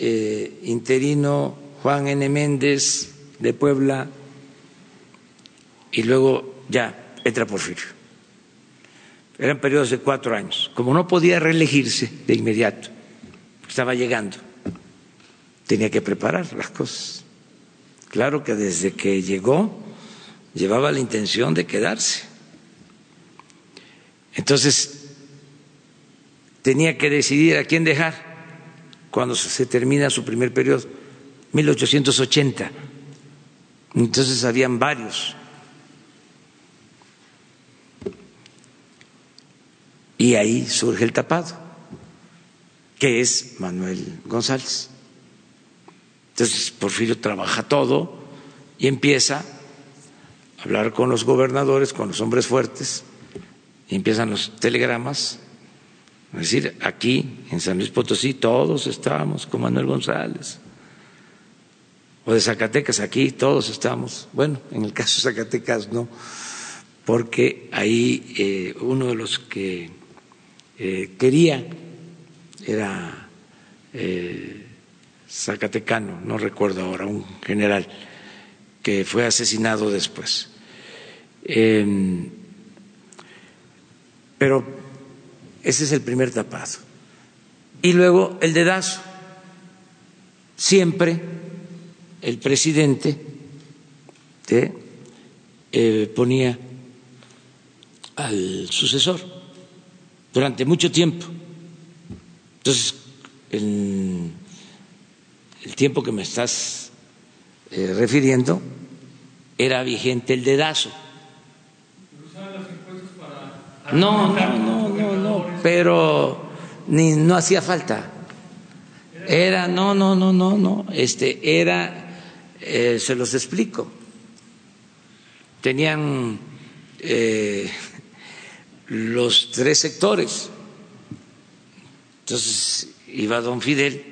eh, interino Juan N. Méndez de Puebla y luego ya entra Porfirio. eran periodos de cuatro años. Como no podía reelegirse de inmediato, estaba llegando, tenía que preparar las cosas. Claro que desde que llegó llevaba la intención de quedarse. Entonces, tenía que decidir a quién dejar cuando se termina su primer periodo, 1880. Entonces habían varios. Y ahí surge el tapado, que es Manuel González. Entonces Porfirio trabaja todo y empieza a hablar con los gobernadores, con los hombres fuertes, y empiezan los telegramas. Es decir, aquí en San Luis Potosí todos estábamos con Manuel González. O de Zacatecas, aquí todos estamos. Bueno, en el caso de Zacatecas no, porque ahí eh, uno de los que eh, quería era eh, zacatecano, no recuerdo ahora, un general que fue asesinado después. Em, pero ese es el primer tapado. Y luego el dedazo. Siempre el presidente eh, ponía al sucesor durante mucho tiempo. Entonces, en el tiempo que me estás eh, refiriendo, era vigente el dedazo. No, no, no, pero ni no hacía falta. Era, no, no, no, no, no, este, era, eh, se los explico. Tenían eh, los tres sectores. Entonces iba don Fidel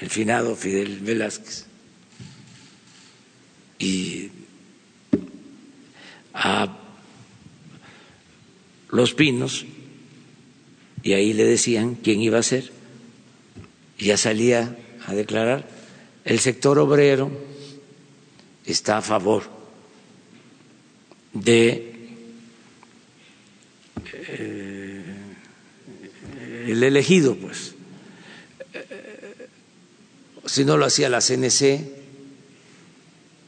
el finado Fidel Velázquez, y a Los Pinos, y ahí le decían quién iba a ser, y ya salía a declarar, el sector obrero está a favor de eh, el elegido, pues. Si no lo hacía la CNC,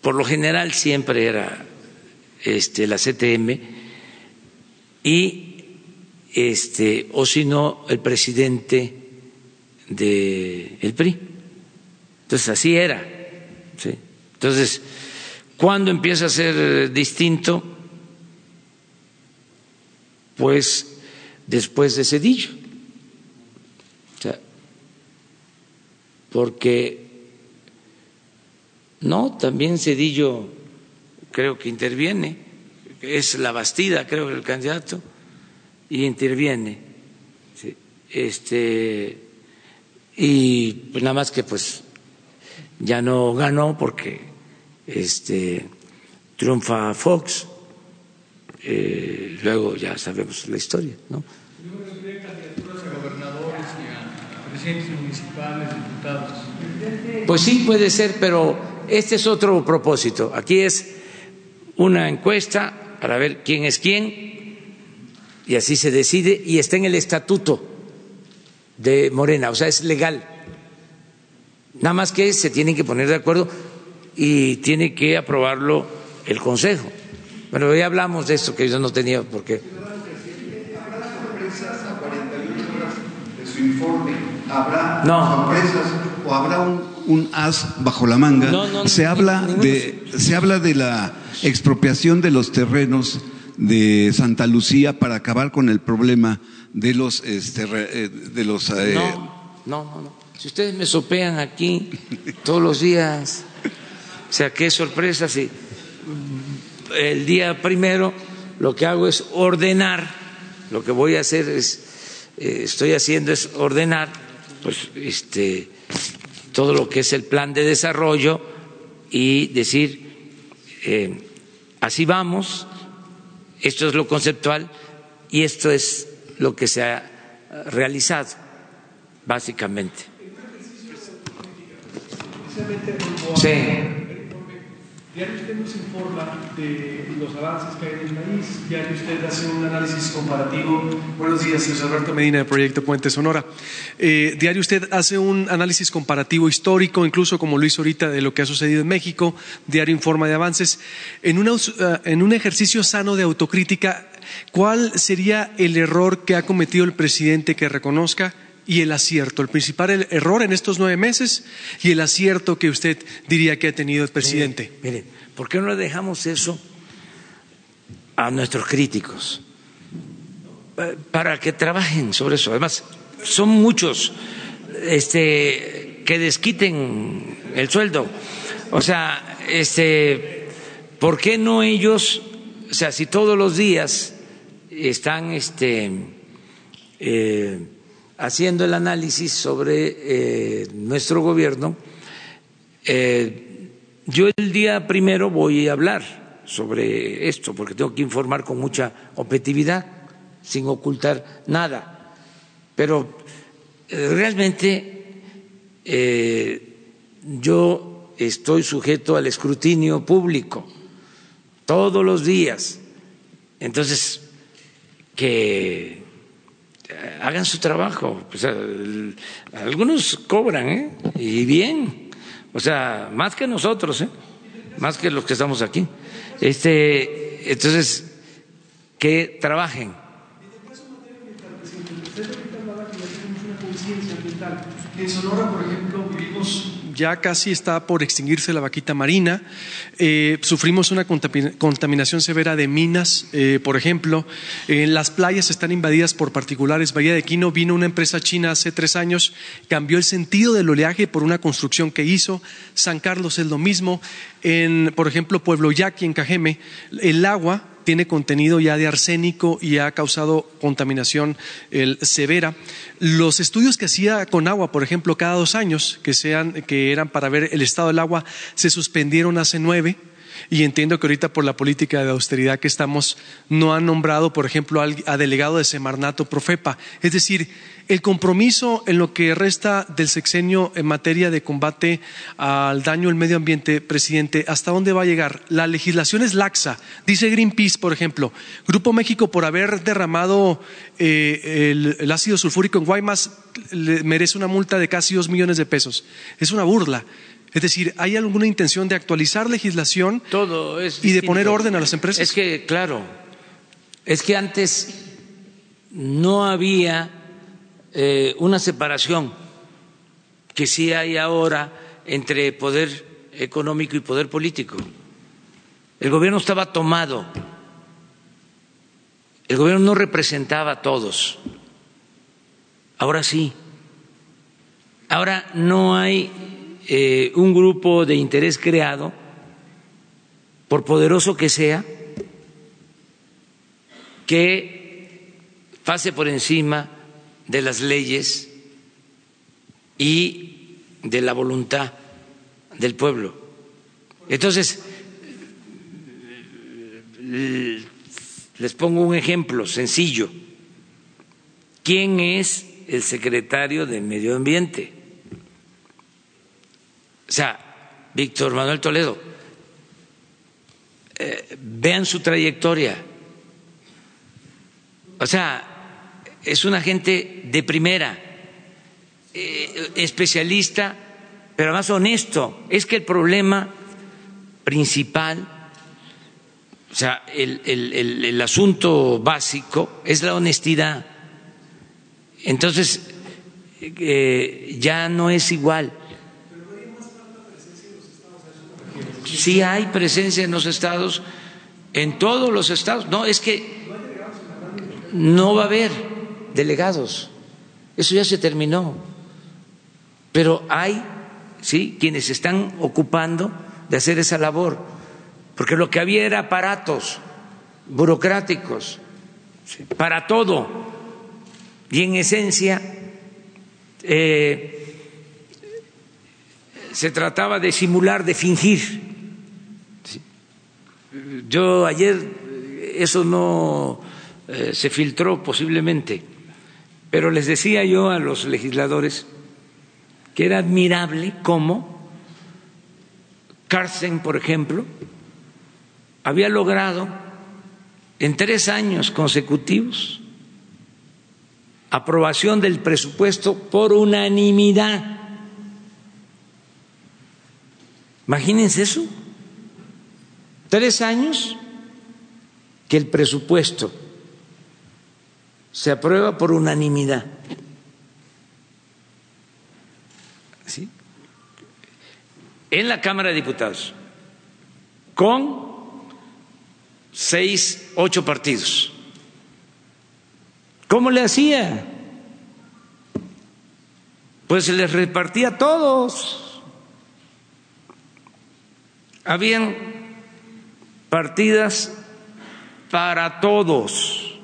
por lo general siempre era este, la CTM y este, o si no el presidente del el PRI. Entonces así era. ¿sí? Entonces, ¿cuándo empieza a ser distinto? Pues después de Cedillo. porque no, también Cedillo creo que interviene, es la Bastida, creo el candidato, y interviene. Este, y pues nada más que pues ya no ganó porque este, triunfa Fox, eh, luego ya sabemos la historia, ¿no? municipales, diputados. Pues sí, puede ser, pero este es otro propósito. Aquí es una encuesta para ver quién es quién y así se decide y está en el estatuto de Morena, o sea, es legal. Nada más que se tienen que poner de acuerdo y tiene que aprobarlo el Consejo. Bueno, ya hablamos de esto que yo no tenía por qué. habrá sorpresas o habrá un, as bajo la manga. se habla de se habla de la expropiación de los terrenos de Santa Lucía para acabar con el problema de los este, eh, de los eh, no, no, no, Si ustedes me sopean aquí todos los días, o sea, qué sorpresa si el día primero lo que hago es ordenar, lo que voy a hacer es eh, estoy haciendo es ordenar pues este todo lo que es el plan de desarrollo y decir eh, así vamos esto es lo conceptual y esto es lo que se ha realizado básicamente. Sí Diario usted nos informa de los avances que hay en el país, diario usted hace un análisis comparativo. Buenos días, Luis Alberto Medina de Proyecto Puente Sonora. Eh, diario usted hace un análisis comparativo histórico, incluso como lo hizo ahorita de lo que ha sucedido en México. Diario informa de avances. En, una, eh, en un ejercicio sano de autocrítica, ¿cuál sería el error que ha cometido el presidente que reconozca? Y el acierto, el principal error en estos nueve meses y el acierto que usted diría que ha tenido el presidente. Miren, ¿por qué no le dejamos eso a nuestros críticos? Para que trabajen sobre eso. Además, son muchos este, que desquiten el sueldo. O sea, este, ¿por qué no ellos, o sea, si todos los días están este, eh, haciendo el análisis sobre eh, nuestro gobierno, eh, yo el día primero voy a hablar sobre esto, porque tengo que informar con mucha objetividad, sin ocultar nada. Pero eh, realmente yo estoy sujeto al escrutinio público todos los días. Entonces, que hagan su trabajo. Algunos cobran, ¿eh? Y bien. O sea, más que nosotros, ¿eh? Más que los que estamos aquí. Este, entonces, que trabajen. En Sonora, por ejemplo, ya casi está por extinguirse la vaquita marina. Eh, sufrimos una contaminación severa de minas, eh, por ejemplo. las playas están invadidas por particulares. Bahía de Quino vino una empresa china hace tres años, cambió el sentido del oleaje por una construcción que hizo. San Carlos es lo mismo. En, por ejemplo, Pueblo Yaqui, en Cajeme, el agua tiene contenido ya de arsénico y ha causado contaminación severa. Los estudios que hacía con agua, por ejemplo, cada dos años, que, sean, que eran para ver el estado del agua, se suspendieron hace nueve y entiendo que ahorita por la política de austeridad que estamos no han nombrado, por ejemplo, a delegado de Semarnato Profepa. Es decir, el compromiso en lo que resta del sexenio en materia de combate al daño al medio ambiente, presidente, ¿hasta dónde va a llegar? La legislación es laxa. Dice Greenpeace, por ejemplo, Grupo México por haber derramado eh, el, ácido sulfúrico en Guaymas merece una multa de casi dos millones de pesos. Es una burla. Es decir, ¿hay alguna intención de actualizar legislación y de poner orden a las empresas? Es que, claro, es que antes no había eh, una separación que sí hay ahora entre poder económico y poder político. El gobierno estaba tomado, el gobierno no representaba a todos, ahora sí. Ahora no hay eh, un grupo de interés creado, por poderoso que sea, que pase por encima de las leyes y de la voluntad del pueblo. Entonces, les pongo un ejemplo sencillo. ¿Quién es el secretario de Medio Ambiente? O sea, Víctor Manuel Toledo. Eh, vean su trayectoria. O sea, es un agente de primera, eh, especialista, pero más honesto. Es que el problema principal, o sea, el, el asunto básico es la honestidad. Entonces, eh, ya no es igual. Sí hay presencia en los estados, en todos los estados. No, es que no va a haber delegados. Eso ya se terminó. Pero hay, sí, quienes están ocupando de hacer esa labor, porque lo que había era aparatos burocráticos para todo y en esencia eh, se trataba de simular, de fingir. Yo ayer eso no eh, se filtró posiblemente pero les decía yo a los legisladores que era admirable cómo Carsten, por ejemplo, había logrado en tres años consecutivos aprobación del presupuesto por unanimidad. Imagínense eso. Tres años que el presupuesto se aprueba por unanimidad. ¿Sí? En la Cámara de Diputados, con seis, ocho partidos. ¿Cómo le hacía? Pues se les repartía a todos. Habían partidas para todos.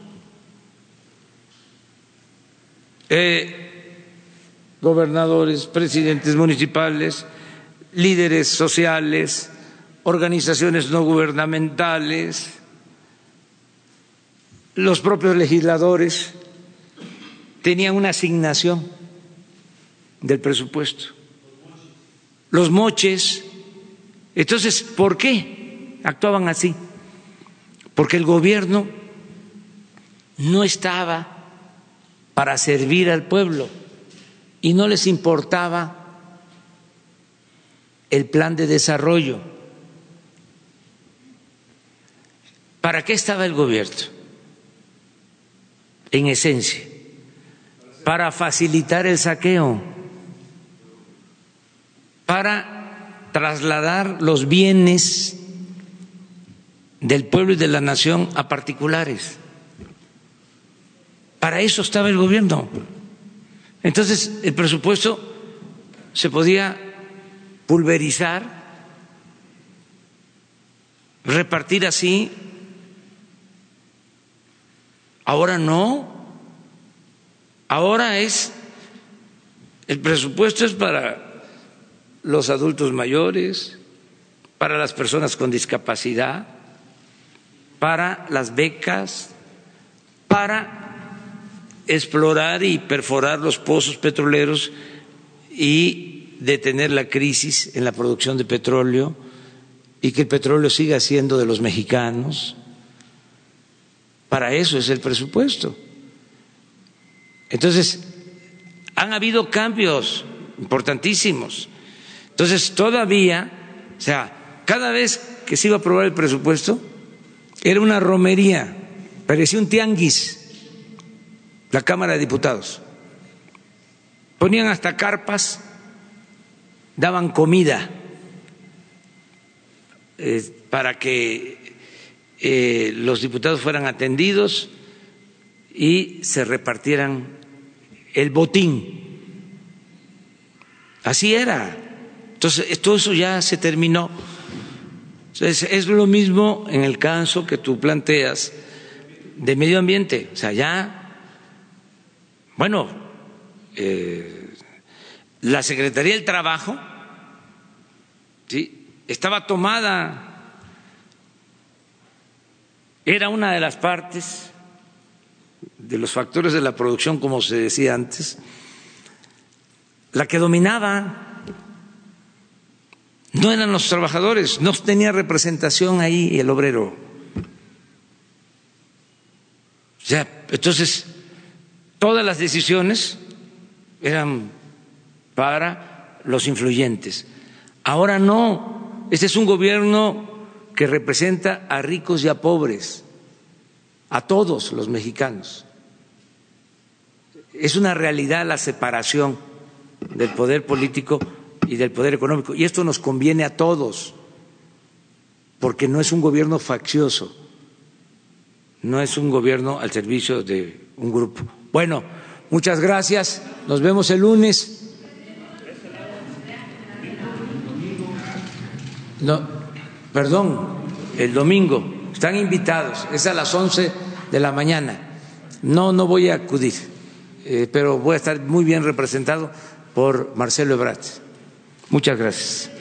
Eh, gobernadores, presidentes municipales, líderes sociales, organizaciones no gubernamentales, los propios legisladores tenían una asignación del presupuesto. Los moches. Entonces, ¿por qué actuaban así? Porque el gobierno no estaba para servir al pueblo y no les importaba el plan de desarrollo. ¿Para qué estaba el gobierno? En esencia, para facilitar el saqueo, para trasladar los bienes del pueblo y de la nación a particulares. Para eso estaba el gobierno. Entonces, el presupuesto se podía pulverizar, repartir así. Ahora no. Ahora es, el presupuesto es para los adultos mayores, para las personas con discapacidad, para las becas, para explorar y perforar los pozos petroleros y detener la crisis en la producción de petróleo y que el petróleo siga siendo de los mexicanos. Para eso es el presupuesto. Entonces, han habido cambios importantísimos. Entonces, todavía, o sea, cada vez que se iba a aprobar el presupuesto, era una romería, parecía un tianguis la Cámara de Diputados. Ponían hasta carpas, daban comida eh, para que eh, los diputados fueran atendidos y se repartieran el botín. Así era. Entonces, todo eso ya se terminó. Entonces, es lo mismo en el caso que tú planteas de medio ambiente. O sea, ya, bueno, eh, la Secretaría del Trabajo ¿sí? estaba tomada, era una de las partes de los factores de la producción, como se decía antes, la que dominaba no eran los trabajadores, no tenía representación ahí el obrero. Sea, entonces, todas las decisiones eran para los influyentes. Ahora no, este es un gobierno que representa a ricos y a pobres, a todos los mexicanos. Es una realidad la separación del poder político y del poder económico. Y esto nos conviene a todos, porque no es un gobierno faccioso, no es un gobierno al servicio de un grupo. Bueno, muchas gracias. Nos vemos el lunes. Perdón, el domingo. Están invitados. Es a las 11 de la mañana. No, no voy a acudir, eh, pero voy a estar muy bien representado por Marcelo Ebrard. Muchas gracias.